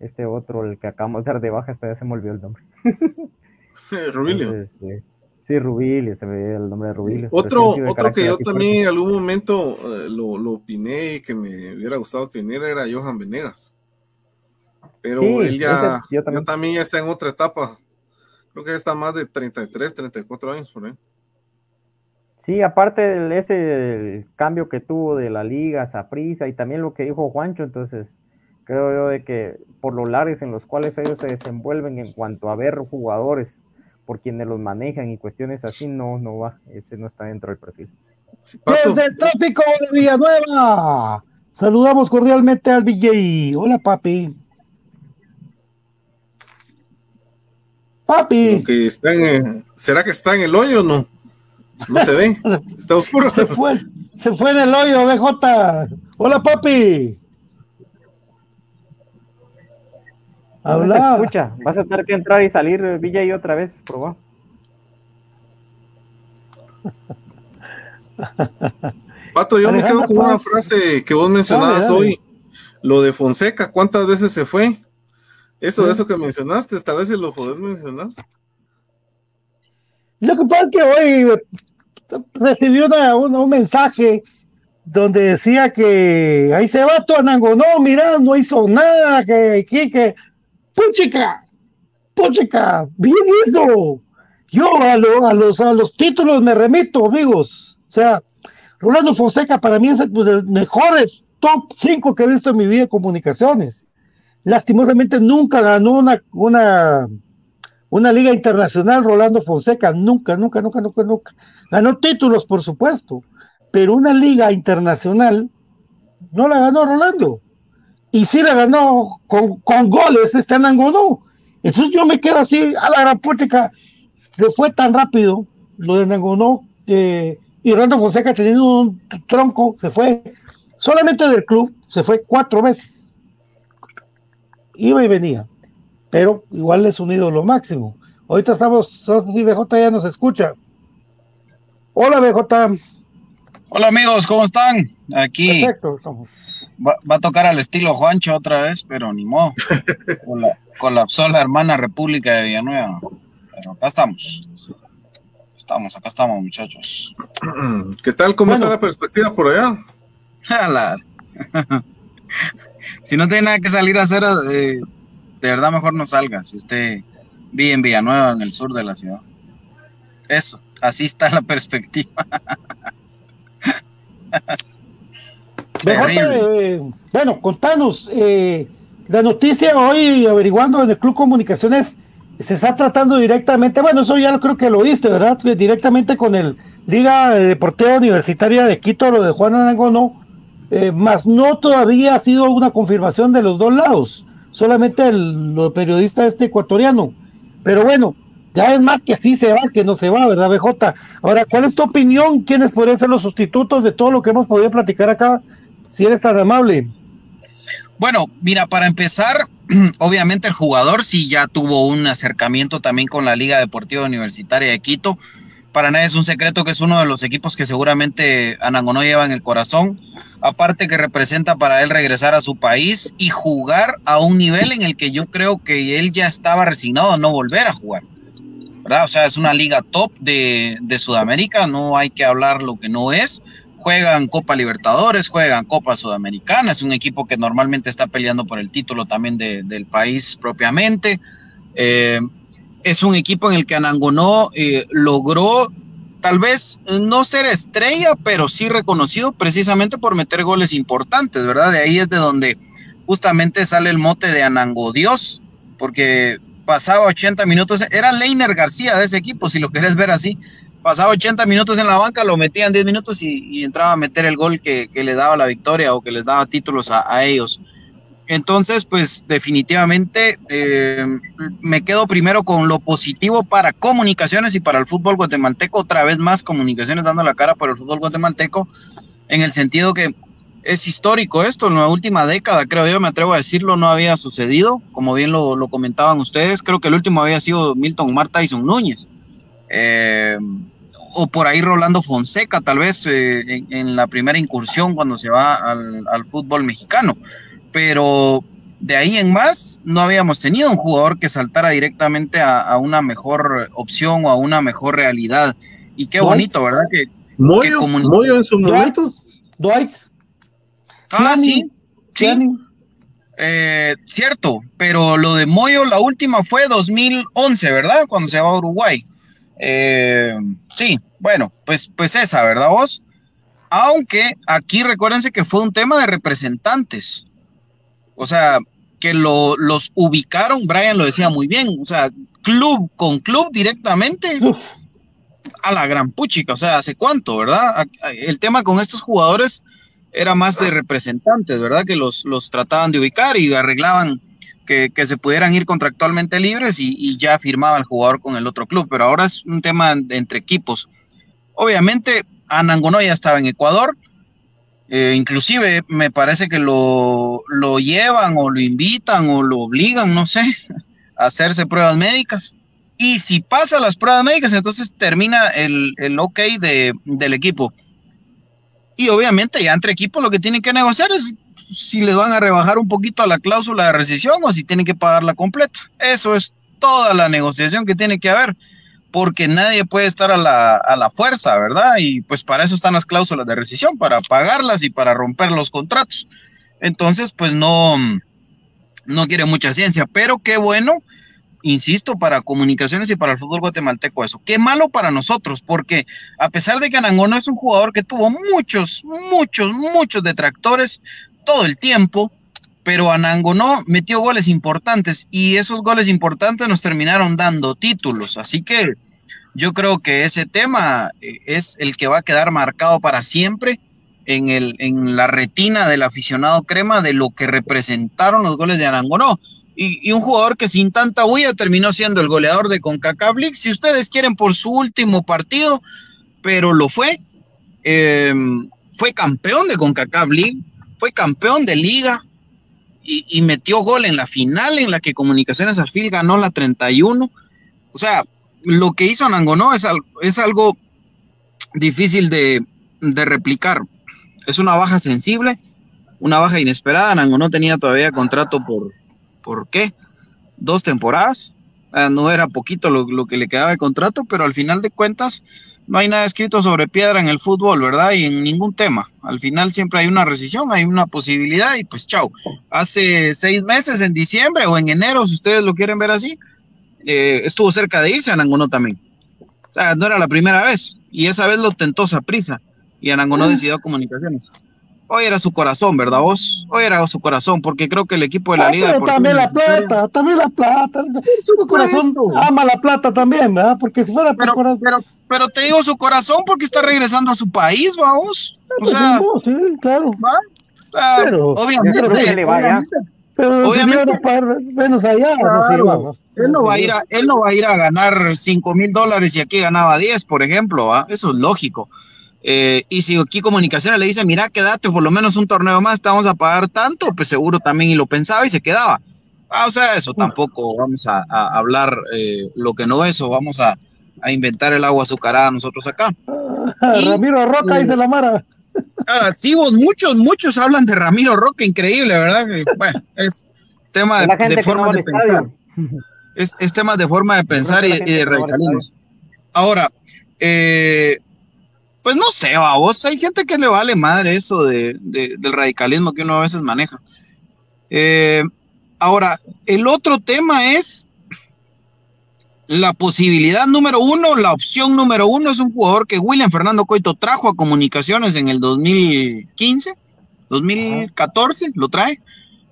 este otro, el que acabamos de dar de baja, hasta ya se me olvidó el nombre. (laughs) Rubilio. Entonces, eh, sí, Rubilio, se me dio el nombre de Rubilio. Otro, otro que yo también en algún momento eh, lo, lo, opiné y que me hubiera gustado que viniera era Johan Venegas. Pero sí, él ya, yo también. ya también está en otra etapa. Creo que está más de 33, 34 años por ahí. Sí, aparte de ese cambio que tuvo de la liga, Saprisa y también lo que dijo Juancho, entonces creo yo de que por los lares en los cuales ellos se desenvuelven en cuanto a ver jugadores por quienes los manejan y cuestiones así, no, no va, ese no está dentro del perfil. Desde el tráfico de Villanueva, saludamos cordialmente al BJ. Hola, papi. Papi. Que ¿Será que está en el hoyo o no? No se ve, (laughs) está oscuro. Se fue, se fue en el hoyo, BJ. Hola, papi. Habla. No se escucha. Vas a tener que entrar y salir, eh, Villa, y otra vez, probá. Pato, yo me quedo con una frase que vos mencionabas Dale, dale. hoy, lo de Fonseca, ¿cuántas veces se fue? Eso, Sí. eso que mencionaste, esta vez lo podés mencionar. Lo que pasa es que hoy eh, recibí una- una- un mensaje donde decía que ahí se va todo Anango, no, mira, no hizo nada, que, que, que, puchica, puchica, bien hizo. Yo a, lo- a los, a los títulos me remito, amigos. O sea, Rolando Fonseca para mí es de los mejores top 5 que he visto en mi vida de comunicaciones. Lastimosamente nunca ganó una, una, una liga internacional Rolando Fonseca, nunca, nunca, nunca, nunca, nunca. Ganó títulos, por supuesto, pero una liga internacional no la ganó Rolando. Y sí la ganó con, con goles, este Nangonó. Entonces yo me quedo así, a la gran puchica, se fue tan rápido lo de Nangonó, que y Rolando Fonseca teniendo un tronco, se fue solamente del club, se fue cuatro veces. Iba y venía pero igual es un ídolo máximo. Ahorita estamos, BJ ya nos escucha. Hola BJ, Hola amigos, ¿cómo están? Aquí perfecto, estamos. va, va a tocar al estilo Juancho otra vez, pero ni modo. (laughs) Cola- colapsó la hermana República de Villanueva. Pero acá estamos. Estamos, acá estamos, muchachos. (clears throat) ¿Qué tal? ¿Cómo Bueno. está la perspectiva por allá? A la- (laughs) si no tiene nada que salir a hacer, eh, de verdad mejor no salga. Si usted vive en Villanueva, en el sur de la ciudad. Eso, así está la perspectiva. (laughs) (laughs) Eh, bueno, contanos, eh, la noticia hoy averiguando en el Club Comunicaciones se está tratando directamente, bueno, eso ya lo creo que lo viste, ¿verdad? Que Directamente con el Liga Deportiva Universitaria de Quito, lo de Juan Anangono, eh, más no todavía ha sido una confirmación de los dos lados, solamente el, lo periodista este ecuatoriano. Pero bueno, ya es más que así se va, que no se va, ¿verdad, BJ? Ahora, ¿cuál es tu opinión? ¿Quiénes podrían ser los sustitutos de todo lo que hemos podido platicar acá? Si eres tan amable. Bueno, mira, para empezar, (clears throat) obviamente el jugador sí ya tuvo un acercamiento también con la Liga Deportiva Universitaria de Quito. Para nadie es un secreto que es uno de los equipos que seguramente Anangonó lleva en el corazón. Aparte que representa para él regresar a su país y jugar a un nivel en el que yo creo que él ya estaba resignado a no volver a jugar. ¿Verdad? O sea, es una liga top de, de Sudamérica, no hay que hablar lo que no es juegan Copa Libertadores, juegan Copa Sudamericana, es un equipo que normalmente está peleando por el título también de- del país propiamente. Eh, es un equipo en el que Anangonó eh, logró tal vez no ser estrella, pero sí reconocido precisamente por meter goles importantes, ¿verdad? De ahí es de donde justamente sale el mote de Anango Dios, porque pasaba 80 minutos, era Leiner García de ese equipo, si lo querés ver así, pasaba 80 minutos en la banca, lo metían 10 minutos y, entraba a meter el gol que, que le daba la victoria o que les daba títulos a, a ellos. Entonces, pues definitivamente eh, me quedo primero con lo positivo para comunicaciones y para el fútbol guatemalteco, otra vez más comunicaciones dando la cara por el fútbol guatemalteco, en el sentido que es histórico esto, en la última década, creo yo, me atrevo a decirlo, no había sucedido, como bien lo, lo comentaban ustedes, creo que el último había sido Milton Mar Tyson Núñez. Eh, o por ahí Rolando Fonseca, tal vez eh, en, en, la primera incursión cuando se va al, al, fútbol mexicano. Pero de ahí en más no habíamos tenido un jugador que saltara directamente a, a una mejor opción o a una mejor realidad. Y qué bonito, ¿verdad? Que, Moyo, que. Moyo en su momento. Dwight. Ah, sí. Sí. Eh, cierto, pero lo de Moyo, la última fue 2011, ¿verdad? Cuando se va a Uruguay. Eh, sí, bueno, pues, pues esa, ¿verdad vos? Aunque aquí recuérdense que fue un tema de representantes. O sea, que lo, los ubicaron, Brian lo decía muy bien, o sea, club con club directamente Uf. a la gran puchica, o sea, ¿hace cuánto, verdad? El tema con estos jugadores era más de representantes, ¿verdad? Que los, los trataban de ubicar y arreglaban que, que, se pudieran ir contractualmente libres y, y, ya firmaba el jugador con el otro club, pero ahora es un tema entre equipos. Obviamente, Anangonó ya estaba en Ecuador, Eh, inclusive me parece que lo, lo llevan o lo invitan o lo obligan, no sé, (laughs) a hacerse pruebas médicas. Y si pasa las pruebas médicas, entonces termina el, el ok de, del equipo. Y obviamente ya entre equipos lo que tienen que negociar es si le van a rebajar un poquito a la cláusula de rescisión o si tienen que pagarla completa. Eso es toda la negociación que tiene que haber, porque nadie puede estar a la, a la fuerza, ¿verdad? Y pues para eso están las cláusulas de rescisión, para pagarlas y para romper los contratos. Entonces, pues no, no quiere mucha ciencia, pero qué bueno insisto, para comunicaciones y para el fútbol guatemalteco eso. Qué malo para nosotros, porque a pesar de que Anangono es un jugador que tuvo muchos, muchos, muchos detractores todo el tiempo, pero Anangonó metió goles importantes y esos goles importantes nos terminaron dando títulos. Así que yo creo que ese tema eh, es el que va a quedar marcado para siempre en, el, en la retina del aficionado crema de lo que representaron los goles de Anangonó y, un jugador que sin tanta huella terminó siendo el goleador de CONCACAF League, si ustedes quieren por su último partido, pero lo fue. Em, fue campeón de CONCACAF League, fue campeón de liga y, metió gol en la final en la que Comunicaciones Alfil ganó la 31. O sea, lo que hizo Anangonó es, es algo difícil de, de replicar. Es una baja sensible, una baja inesperada. Anangonó tenía todavía contrato por, ¿Por qué? Dos temporadas. Ah, no era poquito lo, que le quedaba de contrato, pero al final de cuentas no hay nada escrito sobre piedra en el fútbol, ¿verdad? Y en ningún tema. Al final siempre hay una rescisión, hay una posibilidad y pues chao. Hace seis meses, en diciembre o en enero, si ustedes lo quieren ver así, eh, estuvo cerca de irse a también. O sea, no era la primera vez. Y esa vez lo tentó prisa y Anangonó decidió comunicaciones. Hoy era su corazón, ¿verdad vos? Hoy era su corazón, porque creo que el equipo de la Liga. Pero también la plata, también la plata. Su corazón ama la plata también, ¿verdad? Porque si fuera pero, pero, pero, te digo su corazón porque está regresando a su país, vamos. O sea, sí, claro. pero, obviamente, pero obviamente, menos allá, no él no va a ir a, él no va a ir a ganar 5 mil dólares y aquí ganaba 10, por ejemplo, ¿ah? eso es lógico. Eh, y si aquí comunicaciones le dice, mira, quédate por lo menos un torneo más, te vamos a pagar tanto, pues seguro también y lo pensaba y se quedaba. Ah, o sea, eso tampoco vamos a, hablar eh, lo que no es, o vamos a, inventar el agua azucarada nosotros acá. Ramiro Roca dice la Mara. (laughs) Ah, sí, vos, muchos, muchos hablan de Ramiro Roca, increíble, ¿verdad? Bueno, es tema de, forma de pensar. Es, es, tema de forma de pensar y, de radicalismo. Ahora, eh, pues no sé, vos hay gente que le vale madre eso de, del radicalismo que uno a veces maneja. Eh, ahora, el otro tema es la posibilidad número uno, la opción número uno es un jugador que William Fernando Coito trajo a comunicaciones en el 2015, 2014, lo trae,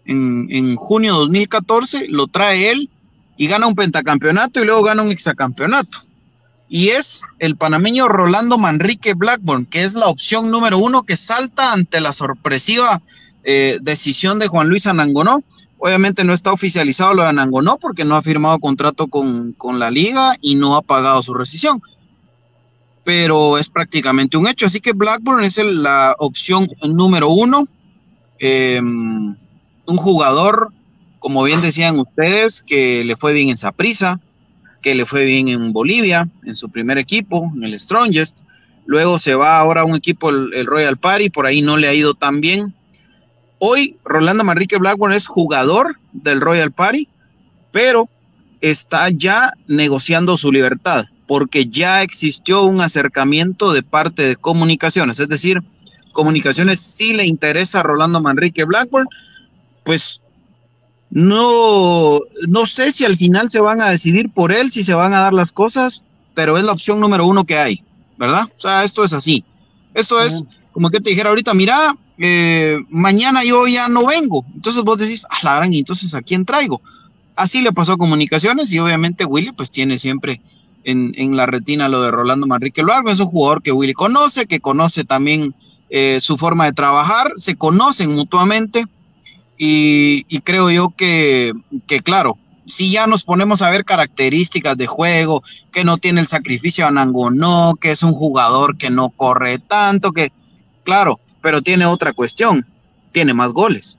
en, en junio de 2014, lo trae él y gana un pentacampeonato y luego gana un hexacampeonato y es el panameño Rolando Manrique Blackburn, que es la opción número uno que salta ante la sorpresiva eh, decisión de Juan Luis Anangonó. Obviamente no está oficializado lo de Anangonó porque no ha firmado contrato con, la liga y no ha pagado su rescisión. Pero es prácticamente un hecho. Así que Blackburn es la opción número uno. Em, un jugador, como bien decían ustedes, que le fue bien en Saprisa, que le fue bien en Bolivia, en su primer equipo, en el Strongest. Luego se va ahora a un equipo, el, Royal Party, por ahí no le ha ido tan bien. Hoy Rolando Manrique Blackburn es jugador del Royal Party, pero está ya negociando su libertad, porque ya existió un acercamiento de parte de comunicaciones, es decir, comunicaciones sí le interesa a Rolando Manrique Blackburn, pues no, no sé si al final se van a decidir por él, si se van a dar las cosas, pero es la opción número uno que hay, ¿verdad? O sea, esto es así. Esto es como que te dijera ahorita, mira, eh, mañana yo ya no vengo. Entonces vos decís, ah, la gran, y entonces ¿a quién traigo? Así le pasó a Comunicaciones y obviamente Willy pues tiene siempre en, en la retina lo de Rolando Manrique Luargo. Es un jugador que Willy conoce, que conoce también eh, su forma de trabajar, se conocen mutuamente y, creo yo que, claro, si ya nos ponemos a ver características de juego, que no tiene el sacrificio a no, que es un jugador que no corre tanto, que, claro, pero tiene otra cuestión, tiene más goles.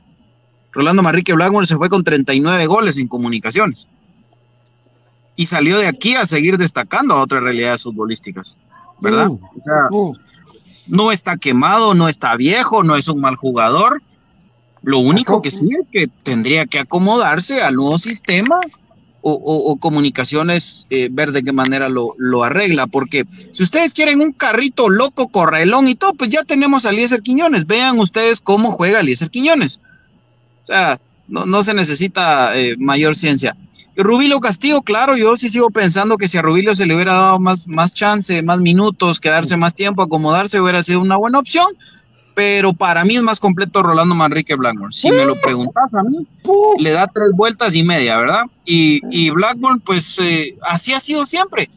Rolando Marrique Blackmore se fue con 39 goles en comunicaciones y salió de aquí a seguir destacando a otras realidades futbolísticas, ¿verdad? Uh, o sea, uh. no está quemado, no está viejo, no es un mal jugador. Lo único que sí es que tendría que acomodarse al nuevo sistema o, o- o comunicaciones, eh, ver de qué manera lo, lo arregla. Porque si ustedes quieren un carrito loco, correlón y todo, pues ya tenemos a Eliezer Quiñones. Vean ustedes cómo juega Eliezer Quiñones. O sea, no, no se necesita eh, mayor ciencia. Y Rubilio Castillo, claro, yo sí sigo pensando que si a Rubilio se le hubiera dado más, más chance, más minutos, quedarse más tiempo, acomodarse, hubiera sido una buena opción. Pero para mí es más completo Rolando Manrique Blackburn. Si me lo preguntas a mí, le da tres vueltas y media, ¿verdad? Y, y Blackburn, pues eh, así ha sido siempre.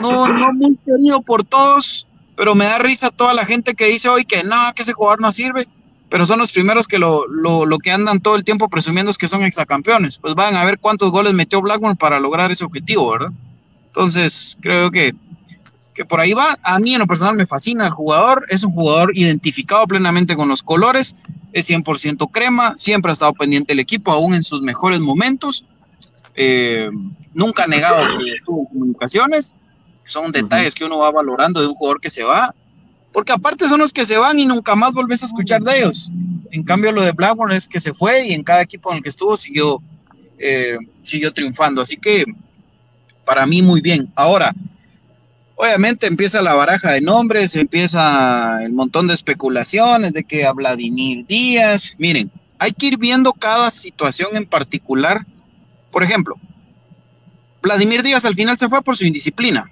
No, no muy querido por todos, pero me da risa toda la gente que dice hoy que no, que ese jugador no sirve pero son los primeros que lo, lo, lo que andan todo el tiempo presumiendo es que son exacampeones. Pues van a ver cuántos goles metió Blackburn para lograr ese objetivo, ¿verdad? Entonces, creo que, que por ahí va. A mí en lo personal me fascina el jugador. Es un jugador identificado plenamente con los colores. Es 100% crema. Siempre ha estado pendiente el equipo, aún en sus mejores momentos. Eh, nunca ha negado que tuvo comunicaciones. Son detalles que uno va valorando de un jugador que se va porque aparte son los que se van y nunca más volvés a escuchar de ellos. En cambio, lo de Blackburn es que se fue y en cada equipo en el que estuvo siguió, eh, siguió triunfando. Así que para mí muy bien. Ahora, obviamente empieza la baraja de nombres, empieza el montón de especulaciones de que a Vladimir Díaz. Miren, hay que ir viendo cada situación en particular. Por ejemplo, Vladimir Díaz al final se fue por su indisciplina.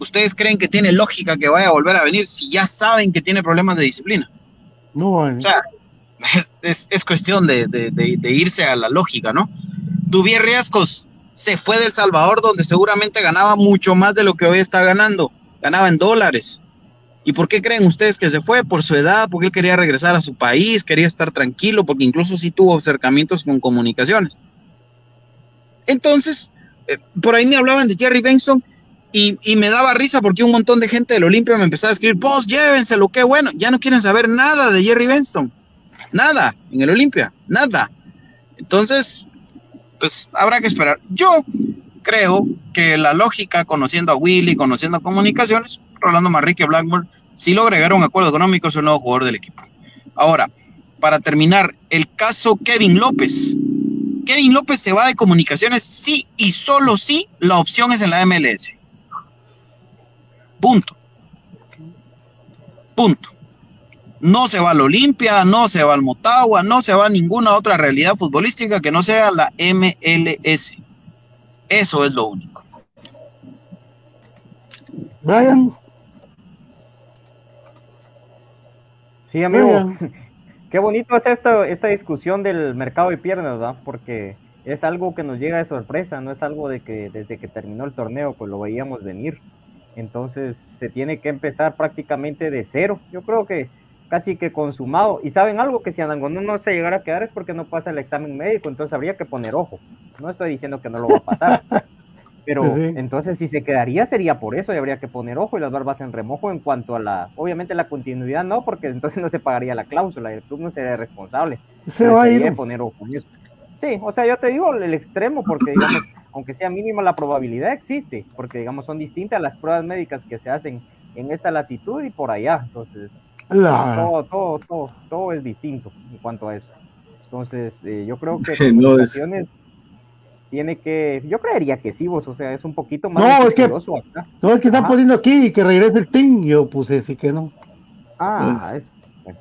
¿Ustedes creen que tiene lógica que vaya a volver a venir si ya saben que tiene problemas de disciplina? No, eh, O sea, (laughs) es, es- es cuestión de, de- de- de irse a la lógica, ¿no? Duvier Riascos se fue del Salvador donde seguramente ganaba mucho más de lo que hoy está ganando. Ganaba en dólares. ¿Y por qué creen ustedes que se fue? Por su edad, porque él quería regresar a su país, quería estar tranquilo, porque incluso sí tuvo acercamientos con comunicaciones. Entonces, eh, por ahí me hablaban de Jerry Benson y, me daba risa porque un montón de gente del Olimpia me empezaba a escribir, vos llévenselo, qué bueno. Ya no quieren saber nada de Jerry Benson. Nada, en el Olimpia, nada. Entonces, pues habrá que esperar. Yo creo que la lógica, conociendo a Willy, conociendo a comunicaciones, Rolando Marrique Blackmore, sí logra llegar a un acuerdo económico, es el nuevo jugador del equipo. Ahora, para terminar, el caso Kevin López. Kevin López se va de comunicaciones, sí y solo sí, la opción es en la MLS. Punto. Punto. No se va al Olimpia, no se va al Motagua, no se va a ninguna otra realidad futbolística que no sea la MLS. Eso es lo único. Brian, Sí, amigo. Brian. (laughs) Qué bonito es esta, esta discusión del mercado de piernas, ¿verdad? Porque es algo que nos llega de sorpresa, no es algo de que desde que terminó el torneo pues lo veíamos venir. Entonces se tiene que empezar prácticamente de cero. Yo creo que casi que consumado. Y saben algo que si Anangonó no se llegara a quedar es porque no pasa el examen médico, entonces habría que poner ojo. No estoy diciendo que no lo va a pasar. (laughs) Pero Sí. entonces si se quedaría sería por eso y habría que poner ojo y las barbas en remojo en cuanto a la, obviamente la continuidad no, porque entonces no se pagaría la cláusula y el club no sería responsable. se va a ir. poner ojo en eso. Sí, o sea, yo te digo el extremo porque digamos, (coughs) aunque sea mínima la probabilidad existe, porque digamos son distintas las pruebas médicas que se hacen en esta latitud y por allá, entonces Todo, todo, todo, todo es distinto en cuanto a eso. Entonces, eh, yo creo que (laughs) No, es- tiene que, yo creería que sí, vos, o sea, es un poquito más No, es que- acá. No, es que están Ajá. poniendo aquí que regrese el team. Yo puse sí que no. Ah, eso. bueno.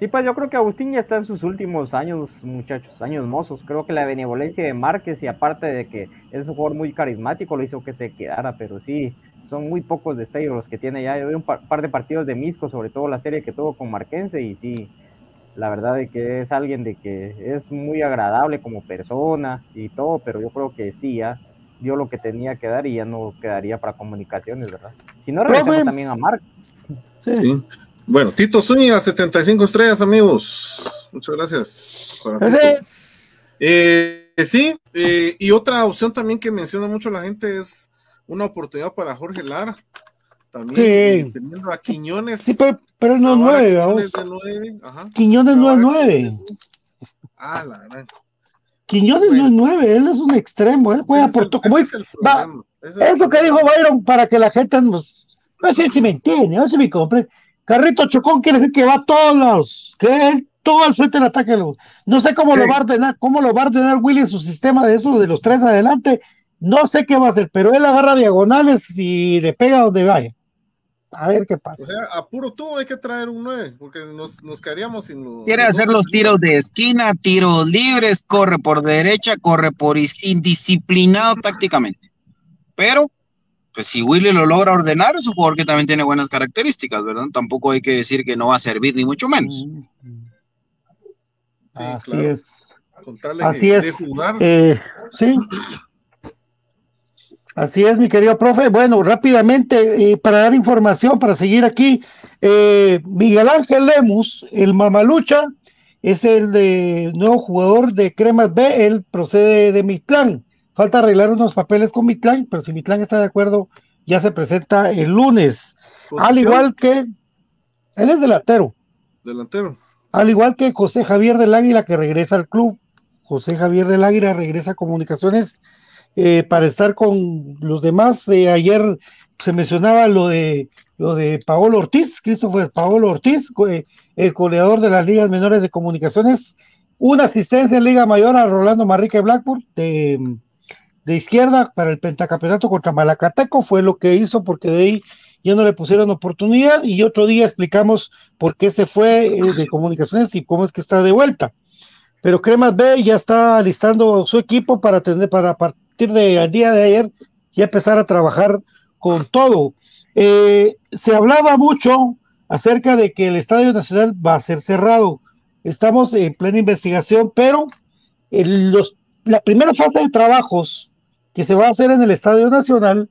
Sí, pues yo creo que Agustín ya está en sus últimos años, muchachos, años mozos. Creo que la benevolencia de Márquez y aparte de que es un jugador muy carismático, lo hizo que se quedara, pero sí, son muy pocos destellos los que tiene ya. Yo vi un par, par de partidos de Misco, sobre todo la serie que tuvo con Marquense, y sí, la verdad de que es alguien de que es muy agradable como persona y todo, pero yo creo que sí, ya dio lo que tenía que dar y ya no quedaría para comunicaciones, ¿verdad? Si no, regresemos Profe. también a Marc. Sí. Sí. Bueno, Tito Zúñiga, 75 estrellas, amigos. Muchas gracias. Ese- Eh, sí, eh, y otra opción también que menciona mucho la gente es una oportunidad para Jorge Lara. También Sí. eh, teniendo a Quiñones. Sí, pero, pero no es nueve, Quiñones vamos. de nueve, ajá. Quiñones no es nueve. Ah, la gran. Quiñones no es nueve, él es un extremo, él juega por todo. Es va, eso que dijo Byron para que la gente nos. No sé si me entiende, no sé si me comprende. Carrito Chocón quiere decir que va a todos lados, que él todo al frente del ataque. No sé cómo Sí. lo va a ordenar, cómo lo va a ordenar Willy en su sistema de eso, de los tres adelante. No sé qué va a hacer, pero él agarra diagonales y le pega donde vaya. A ver qué pasa. O sea, a puro todo hay que traer un 9, porque nos, nos caeríamos sin los. Quiere los hacer los tiros de esquina, tiros libres, corre por derecha, corre por is- indisciplinado tácticamente. Pero, pues si Willy lo logra ordenar, es un jugador que también tiene buenas características, ¿verdad? Tampoco hay que decir que no va a servir, ni mucho menos. Sí, Así claro. es. Con tal de- Así de es. jugar. Eh, sí. Así es, mi querido profe. Bueno, rápidamente, eh, para dar información, para seguir aquí, eh, Miguel Ángel Lemus, el Mamalucha, es el de, nuevo jugador de Cremas B, él procede de Mitlán. Falta arreglar unos papeles con Mitlán, pero si Mitlán está de acuerdo, ya se presenta el lunes. Al igual que, él es delantero. Delantero. Al igual que José Javier del Águila que regresa al club. José Javier del Águila regresa a Comunicaciones eh, para estar con los demás. Eh, ayer se mencionaba lo de lo de Paolo Ortiz, Christopher Paolo Ortiz, eh, el goleador de las ligas menores de comunicaciones. Una asistencia en Liga Mayor a Rolando Marrique Blackburn de, de izquierda para el pentacampeonato contra Malacateco, fue lo que hizo porque de ahí ya no le pusieron oportunidad y otro día explicamos por qué se fue eh, de comunicaciones y cómo es que está de vuelta. Pero Cremas B ya está listando su equipo para tener, para a partir del día de ayer ya empezar a trabajar con todo. Eh, se hablaba mucho acerca de que el Estadio Nacional va a ser cerrado. Estamos en plena investigación, pero el- los, la primera fase de trabajos que se va a hacer en el Estadio Nacional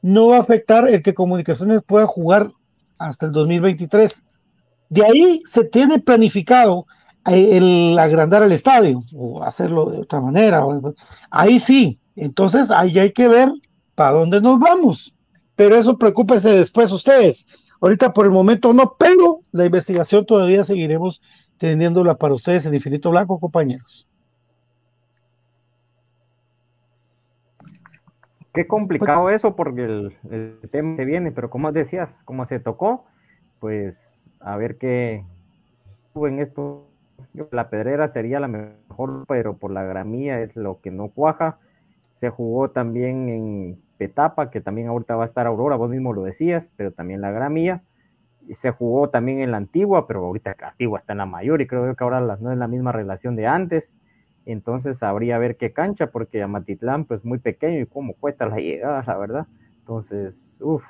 no va a afectar el que Comunicaciones pueda jugar hasta el 2023. De ahí se tiene planificado eh, el agrandar el estadio o hacerlo de otra manera. Ahí sí, entonces ahí hay que ver para dónde nos vamos. Pero eso preocúpense después ustedes. Ahorita por el momento no, pero la investigación todavía seguiremos teniéndola para ustedes en Infinito Blanco, compañeros. Qué complicado eso porque el, tema se viene, pero como decías, como se tocó, pues a ver qué en esto. La pedrera sería la mejor, pero por la gramía es lo que no cuaja. Se jugó también en Petapa, que también ahorita va a estar Aurora, vos mismo lo decías, pero también la gramía. Y se jugó también en la antigua, pero ahorita la antigua está en la mayor y creo que ahora las- no es la misma relación de antes. Entonces habría ver qué cancha, porque Amatitlán pues muy pequeño y cómo cuesta la llegada, la verdad. Entonces, uff,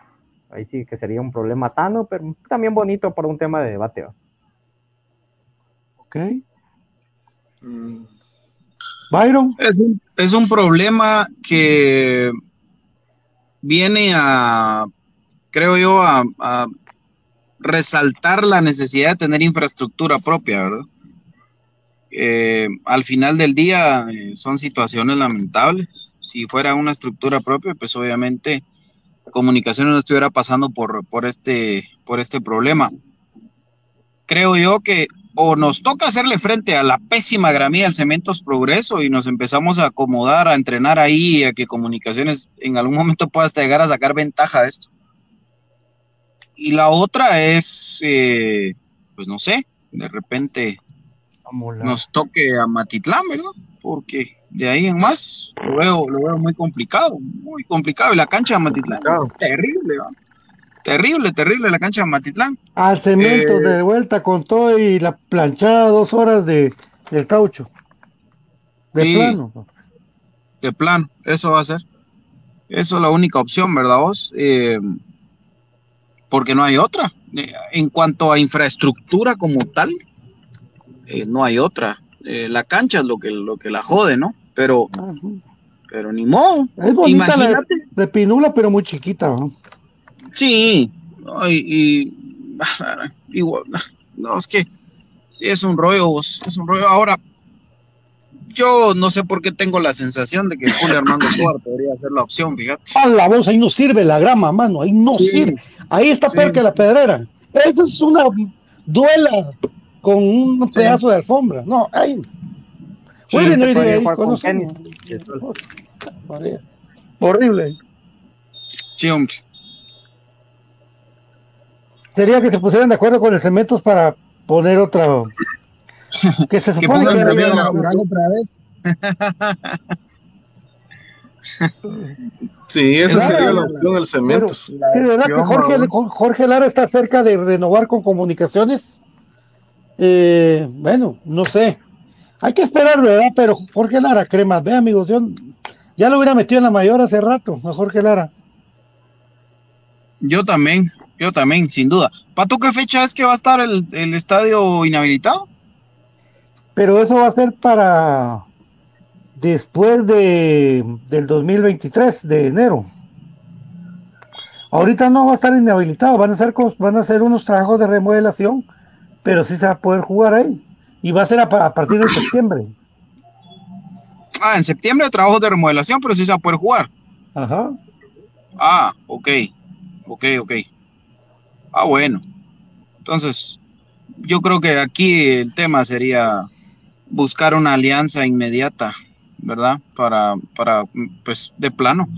ahí sí que sería un problema sano, pero también bonito para un tema de debate. ¿va? ¿Ok? Byron. Es un, es un problema que viene a, creo yo, a, a resaltar la necesidad de tener infraestructura propia, ¿verdad? Eh, al final del día eh, son situaciones lamentables. Si fuera una estructura propia, pues obviamente comunicaciones no estuviera pasando por, por, este, por este problema. Creo yo que o nos toca hacerle frente a la pésima gramía del Cementos Progreso y nos empezamos a acomodar, a entrenar ahí, a que comunicaciones en algún momento pueda hasta llegar a sacar ventaja de esto. Y la otra es, eh, pues no sé, de repente nos toque a Matitlán, ¿verdad? Porque de ahí en más lo veo, lo veo muy complicado, muy complicado. Y la cancha de Matitlán, terrible, ¿va? Terrible, terrible la cancha de Matitlán. Al cemento Eh, de vuelta con todo y la planchada dos horas de, del caucho. De Sí. plano. de plan, eso va a ser. Eso es la única opción, ¿verdad vos? Eh, porque no hay otra. Eh, en cuanto a infraestructura como tal, eh, no hay otra. La cancha es lo que, lo que la jode, ¿no? Pero, pero ni modo. Es bonita la de, Imagínate. de Pinula, pero muy chiquita. ¿no? Sí, no, y, y- (laughs) igual, no, es que sí es un rollo, vos, es un rollo. Ahora, yo no sé por qué tengo la sensación de que Julio Armando (coughs) Tobar podría ser la opción, fíjate. A la voz, ahí no sirve la grama, mano, ahí no Sí. sirve. Ahí está peor que la pedrera. Eso es una duela con un pedazo de alfombra. No, ahí. Sí, Willy no iría ahí, con. Horrible. Sí, hombre. Sería que se pusieran de acuerdo con el cementos para poner otra. Que se Que supone pongan que la había- laboral otra vez. (laughs) Sí, esa Claro. sería la opción, el cemento. Sí, de verdad que Jorge, Jorge Lara está cerca de renovar con comunicaciones. Eh, bueno, no sé. Hay que esperar, ¿verdad? Pero Jorge Lara, crema, ve amigos, yo ya lo hubiera metido en la mayor hace rato, a Jorge Lara. Yo también, yo también, sin duda. ¿Pato qué fecha es que va a estar el, el estadio inhabilitado? Pero eso va a ser para después de, del 2023, de enero. Ahorita no va a estar inhabilitado, van a hacer, van a hacer unos trabajos de remodelación, pero sí se va a poder jugar ahí. Y va a ser a, a partir de septiembre. Ah, en septiembre trabajos de remodelación, pero sí se va a poder jugar. Ajá. Ah, ok, ok, ok. Ah, bueno. Entonces, yo creo que aquí el tema sería buscar una alianza inmediata, ¿verdad? Para, para, pues, de plano,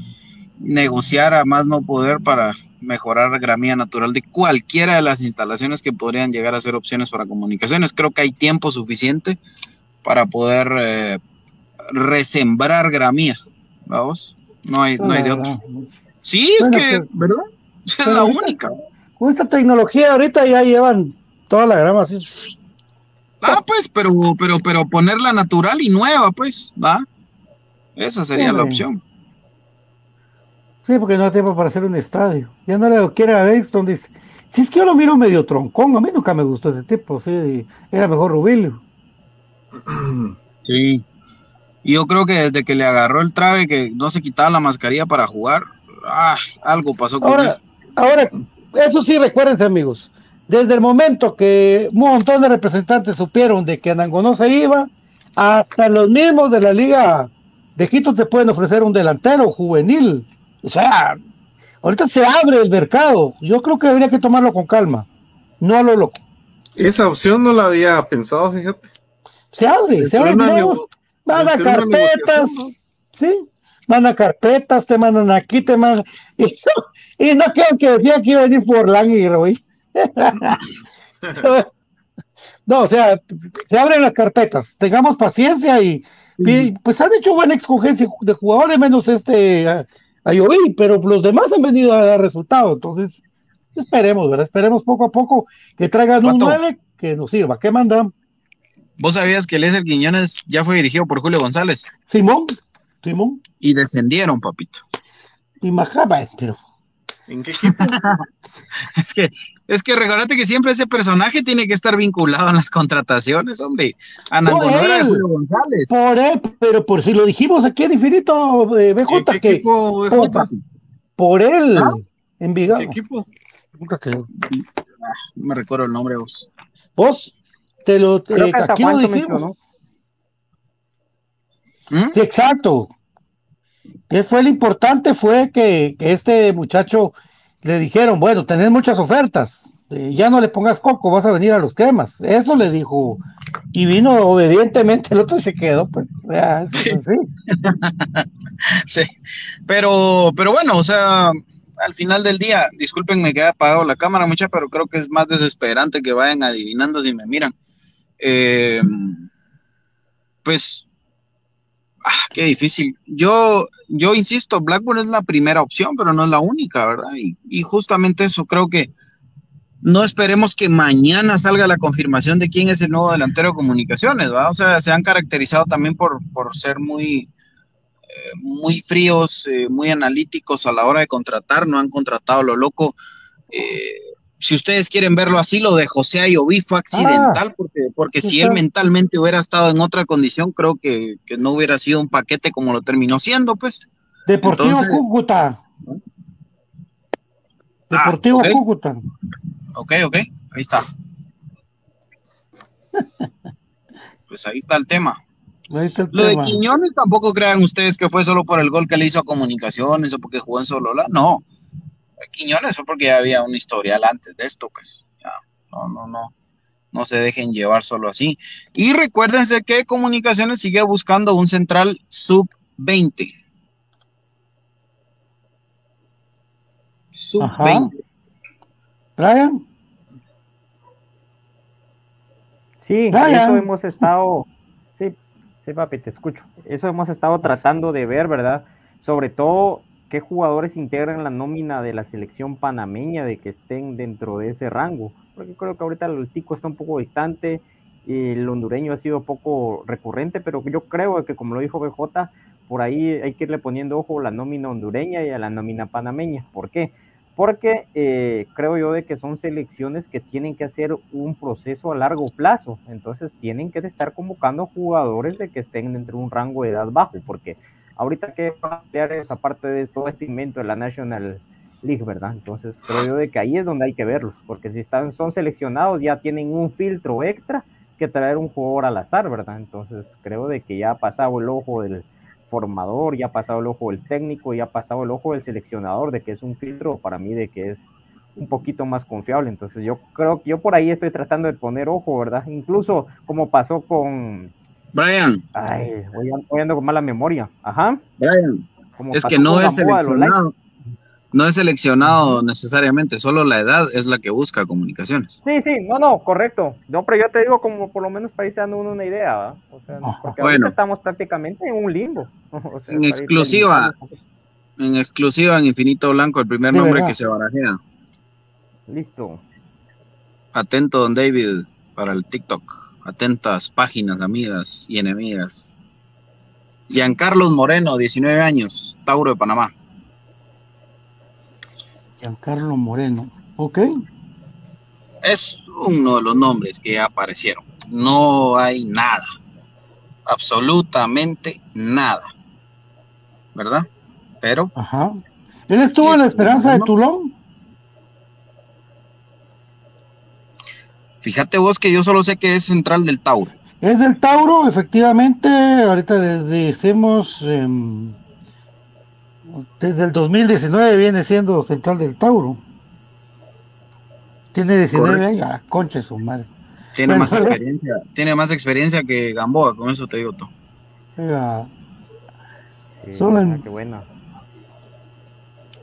negociar a más no poder para mejorar la gramía natural de cualquiera de las instalaciones que podrían llegar a ser opciones para comunicaciones. Creo que hay tiempo suficiente para poder eh, resembrar gramía, ¿vamos? No hay, no hay de otro. Sí, es que, pues, ¿verdad? (laughs) Es pero la única. Con esta tecnología ahorita ya llevan toda la grama así. Ah, pues, pero, pero, pero ponerla natural y nueva, pues, ¿va? Esa sería la opción. Sí, porque no hay tiempo para hacer un estadio. Ya no le quiere a Dexton, dice. Si es que yo lo miro medio troncón, a mí nunca me gustó ese tipo, sí, era mejor Rubilio. (clears throat) Sí. Y yo creo que desde que le agarró el trabe que no se quitaba la mascarilla para jugar, ah, algo pasó con Ahora, él. Ahora, eso sí, recuérdense, amigos. Desde el momento que un montón de representantes supieron de que Anangonó se iba, hasta los mismos de la Liga de Quito te pueden ofrecer un delantero juvenil. O sea, ahorita se abre el mercado. Yo creo que habría que tomarlo con calma, no a lo loco. Esa opción no la había pensado, fíjate. Se abre, se abre. nego- Van a carpetas, ¿sí? Van a carpetas, te mandan aquí, te mandan. Y (laughs) no, y no creas que decía que iba a venir Forlán y Roy. No, o sea, se abren las carpetas, tengamos paciencia y, y, pues han hecho buena escogencia de jugadores, menos este a- Ayoví, pero los demás han venido a dar resultados, entonces esperemos, ¿verdad? Esperemos poco a poco que traigan un Pato. 9 que nos sirva. ¿Qué mandan? ¿Vos sabías que Eliezer Quiñones ya fue dirigido por Julio González? Simón, Simón. Y descendieron, papito. Y Majaba, pero ¿En qué equipo? (laughs) Es que, es que recordate que siempre ese personaje tiene que estar vinculado en las contrataciones, hombre. De él. Julio González. por él, pero por si lo dijimos aquí en Infinito, eh, BJ, ¿Qué que equipo de por, él, ¿Ah? Envigado. ¿Qué equipo? Que- No me recuerdo el nombre vos. Vos, te lo, eh, aquí lo dijimos. mencionó. ¿Mm? Sí, exacto. ¿Qué fue lo importante? Fue que, que este muchacho le dijeron, bueno, tenés muchas ofertas, eh, ya no le pongas coco, vas a venir a los cremas. Eso le dijo. Y vino obedientemente, el otro se quedó, pues, ya, es así. (laughs) Sí. Pero, pero bueno, o sea, al final del día, discúlpenme que haya apagado la cámara mucha, pero creo que es más desesperante que vayan adivinando si me miran. Eh, pues, ah, qué difícil. Yo, yo insisto, Blackburn es la primera opción, pero no es la única, ¿verdad? Y, y justamente eso, creo que no esperemos que mañana salga la confirmación de quién es el nuevo delantero de comunicaciones, ¿verdad? O sea, se han caracterizado también por, por ser muy, eh, muy fríos, eh, muy analíticos a la hora de contratar, no han contratado lo loco. Eh, si ustedes quieren verlo así, lo de José Ayoví fue accidental, porque, porque si él mentalmente hubiera estado en otra condición, creo que, que no hubiera sido un paquete como lo terminó siendo, pues. Deportivo Entonces- Cúcuta. Ah, Deportivo ok. Cúcuta. Ok, ok, ahí está. (laughs) Pues ahí está el tema. Ahí está el Lo de. Quiñones tampoco crean ustedes que fue solo por el gol que le hizo a Comunicaciones o porque jugó en Solola. No. Quiñones fue porque ya había un historial antes de esto, pues. Ya, no, no, no. No se dejen llevar solo así. Y recuérdense que Comunicaciones sigue buscando un central sub-20. Sub-20. Brian. Sí, Brian. eso hemos estado, sí, sí, papi, te escucho. Eso hemos estado tratando de ver, ¿verdad? Sobre todo qué jugadores integran la nómina de la selección panameña, de que estén dentro de ese rango. Porque creo que ahorita el tico está un poco distante, y el hondureño ha sido poco recurrente, pero yo creo que como lo dijo BJ, por ahí hay que irle poniendo ojo a la nómina hondureña y a la nómina panameña. ¿Por qué? Porque eh, creo yo de que son selecciones que tienen que hacer un proceso a largo plazo, entonces tienen que estar convocando jugadores de que estén dentro de un rango de edad bajo, porque ahorita que va a pelear esa parte de todo este invento de la National League, ¿verdad? Entonces creo yo de que ahí es donde hay que verlos, porque si están, son seleccionados ya tienen un filtro extra que traer un jugador al azar, ¿verdad? Entonces creo de que ya ha pasado el ojo del formador, ya ha pasado el ojo del técnico, ya ha pasado el ojo del seleccionador, de que es un filtro para mí de que es un poquito más confiable. Entonces yo creo que yo por ahí estoy tratando de poner ojo, ¿verdad? Incluso como pasó con... Brian. Ay, voy, voy ando con mala memoria. Ajá. Brian. Como es que no es seleccionado. No es seleccionado necesariamente, solo la edad es la que busca comunicaciones. Sí, sí, no, no, correcto. No, pero yo te digo como por lo menos para irse dando uno una idea. O sea, porque Bueno. ahorita estamos prácticamente en un limbo. (laughs) O sea, En exclusiva, en exclusiva en Infinito Blanco, el primer nombre verdad. que se barajea. Listo. Atento, don David, para el TikTok. Atentas páginas, amigas y enemigas. Giancarlos Moreno, 19 años, Tauro de Panamá. Giancarlo Moreno. Ok. Es uno de los nombres que aparecieron. No hay nada. Absolutamente nada. ¿Verdad? Pero. Ajá. Él estuvo en la esperanza de Tulón. Fíjate vos que yo solo sé que es central del Tauro. Es del Tauro, efectivamente. Ahorita les decimos. em, desde el 2019 viene siendo central del Tauro. Tiene 19 Correcto. años. Ah, concha de su madre. Tiene Bueno, más (laughs) experiencia. Tiene más experiencia que Gamboa, con eso te digo todo. Oiga, Sí, Solo en- qué bueno.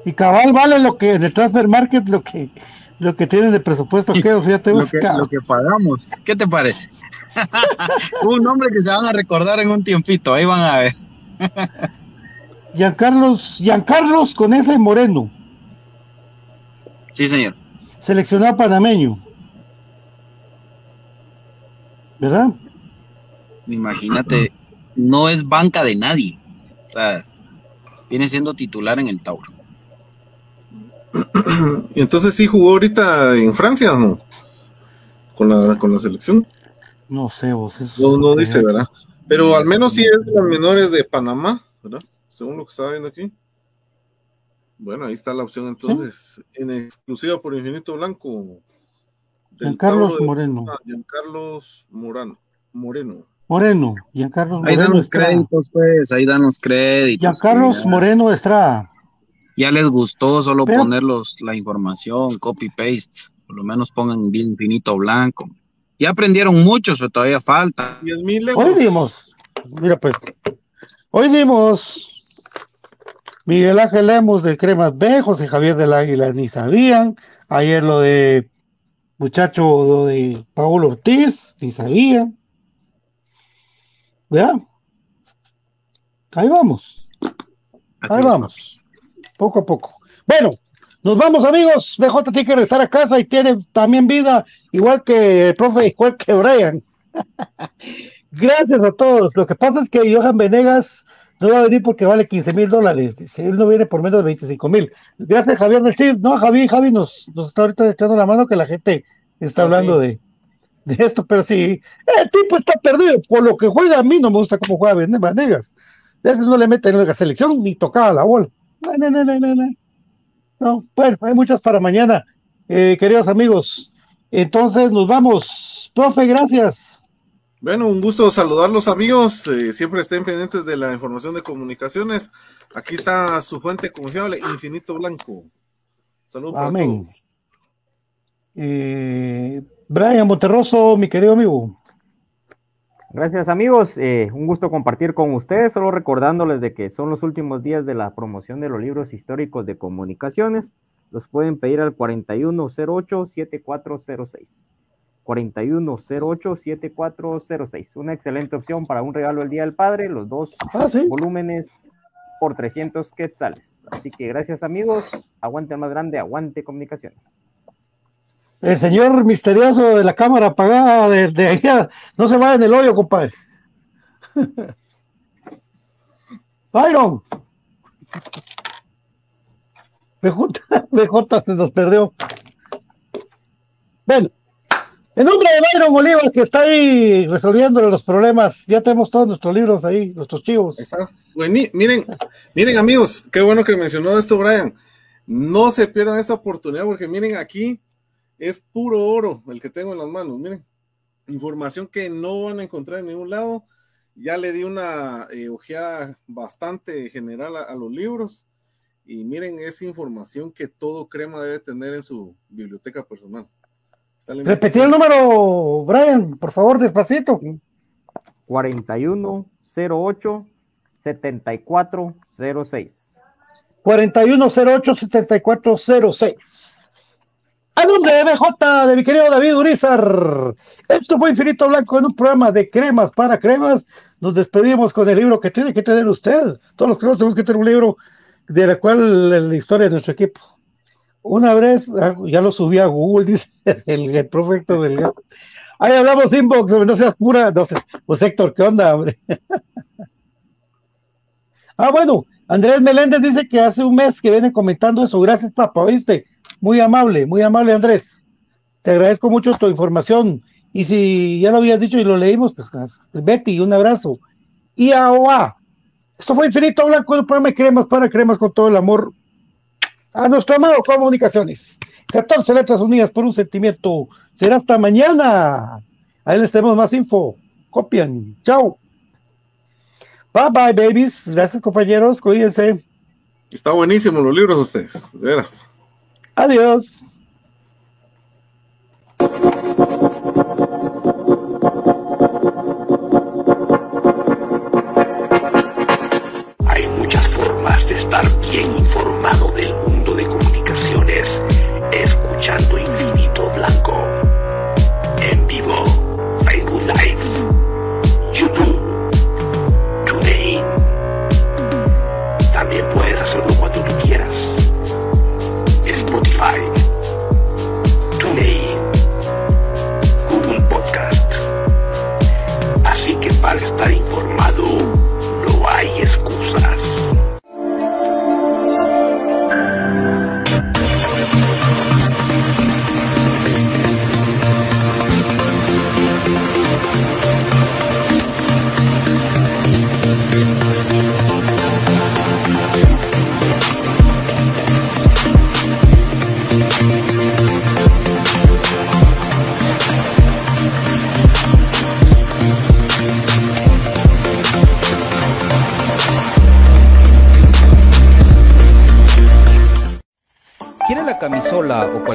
Y cabal vale lo que en el transfer market lo que lo que tienen de presupuesto que o sea te Lo busca. que, lo que pagamos. ¿Qué te parece? (laughs) Un nombre que se van a recordar en un tiempito. Ahí van a ver. (laughs) Giancarlos, Giancarlos con ese Moreno, Sí, señor. seleccionado panameño. ¿Verdad? Imagínate, no es banca de nadie. O sea, viene siendo titular en el Tauro. (clears throat) Y entonces sí jugó ahorita en Francia, ¿o ¿no? Con la, con la selección. No sé vos. eso No, no dice, ¿verdad? Pero al menos sí es de los menores de Panamá, ¿verdad? Según lo que estaba viendo aquí. Bueno, ahí está la opción entonces. En exclusiva por Infinito Blanco. Giancarlos de- Moreno. Ah, Giancarlos Morano. Moreno. Moreno, Giancarlos Ahí dan Moreno los créditos, pues, ahí dan los créditos. Giancarlos Moreno Estrada. Ya les gustó solo Pero- ponerlos la información, copy paste. Por lo menos pongan bien infinito blanco. Ya aprendieron muchos, pero todavía falta. 10 mil Hoy dimos, mira pues, hoy dimos Miguel Ángel Lemos de Cremas B, José Javier del Águila ni sabían, ayer lo de muchacho lo de Paulo Ortiz, ni sabían, ¿verdad? Ahí vamos, ahí vamos, poco a poco. Bueno, nos vamos amigos, BJ tiene que regresar a casa y tiene también vida, igual que el profe, igual que Brian. (laughs) Gracias a todos. Lo que pasa es que Johan Venegas no va a venir porque vale 15 mil dólares. Dice, él no viene por menos de 25 mil. Gracias, Javier del Cid. No, Javi, Javi nos, nos está ahorita echando la mano que la gente está Ah, hablando sí. de, de esto, pero sí, el tipo está perdido. Por lo que juega, a mí no me gusta cómo juega Vene- Venegas. Ese no le mete en la selección ni tocaba la bola. No, no, no, no, no, no. No, bueno, hay muchas para mañana, eh, queridos amigos. Entonces nos vamos. Profe, gracias. Bueno, un gusto saludarlos amigos. eh, siempre estén pendientes de la información de comunicaciones. Aquí está su fuente confiable, Infinito Blanco. Saludos para Amén. todos. Eh, Brian Monterroso, mi querido amigo. Gracias amigos, eh, un gusto compartir con ustedes, solo recordándoles de que son los últimos días de la promoción de los libros históricos de comunicaciones, los pueden pedir al 4108-7406. 4108-7406, una excelente opción para un regalo el Día del Padre, los dos Ah, sí. volúmenes por 300 quetzales. Así que gracias amigos, aguante más grande, aguante comunicaciones. El señor misterioso de la cámara apagada desde allá. No se vaya en el hoyo, compadre. (laughs) Byron. BJ, (laughs) BJ se nos perdió. Bueno, en nombre de Byron Oliva, que está ahí resolviendo los problemas, ya tenemos todos nuestros libros ahí, nuestros chivos. Está. Buení- miren, miren amigos, qué bueno que mencionó esto Brian. No se pierdan esta oportunidad porque miren aquí es puro oro el que tengo en las manos. Miren, información que no van a encontrar en ningún lado. Ya le di una eh, ojeada bastante general a, a los libros y miren, es información que todo crema debe tener en su biblioteca personal. Repetí el número, Brian, por favor, despacito. 4108 7406. 4108-7406. A nombre de BJ, de mi querido David Urizar. Esto fue Infinito Blanco en un programa de cremas para cremas. Nos despedimos con el libro que tiene que tener usted. Todos los cremas tenemos que tener un libro de la cual la historia de nuestro equipo. Una vez, ah, ya lo subí a Google, (laughs) dice el, el del gato. Ahí hablamos inbox, no seas pura, no sé. Pues Héctor, ¿qué onda, hombre? (laughs) Ah, bueno, Andrés Meléndez dice que hace un mes que viene comentando eso. Gracias, papá, ¿viste? Muy amable, muy amable, Andrés. Te agradezco mucho tu información. Y si ya lo habías dicho y lo leímos, pues Betty, un abrazo. Y AOA. Esto fue Infinito Blanco, un programa cremas para cremas con todo el amor a nuestro amado Comunicaciones. 14 letras unidas por un sentimiento. Será hasta mañana. Ahí les tenemos más info. Copian. Chao. Bye bye, babies. Gracias, compañeros. Cuídense. Está buenísimo los libros de ustedes, de veras. Adiós.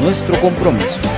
nuestro compromiso.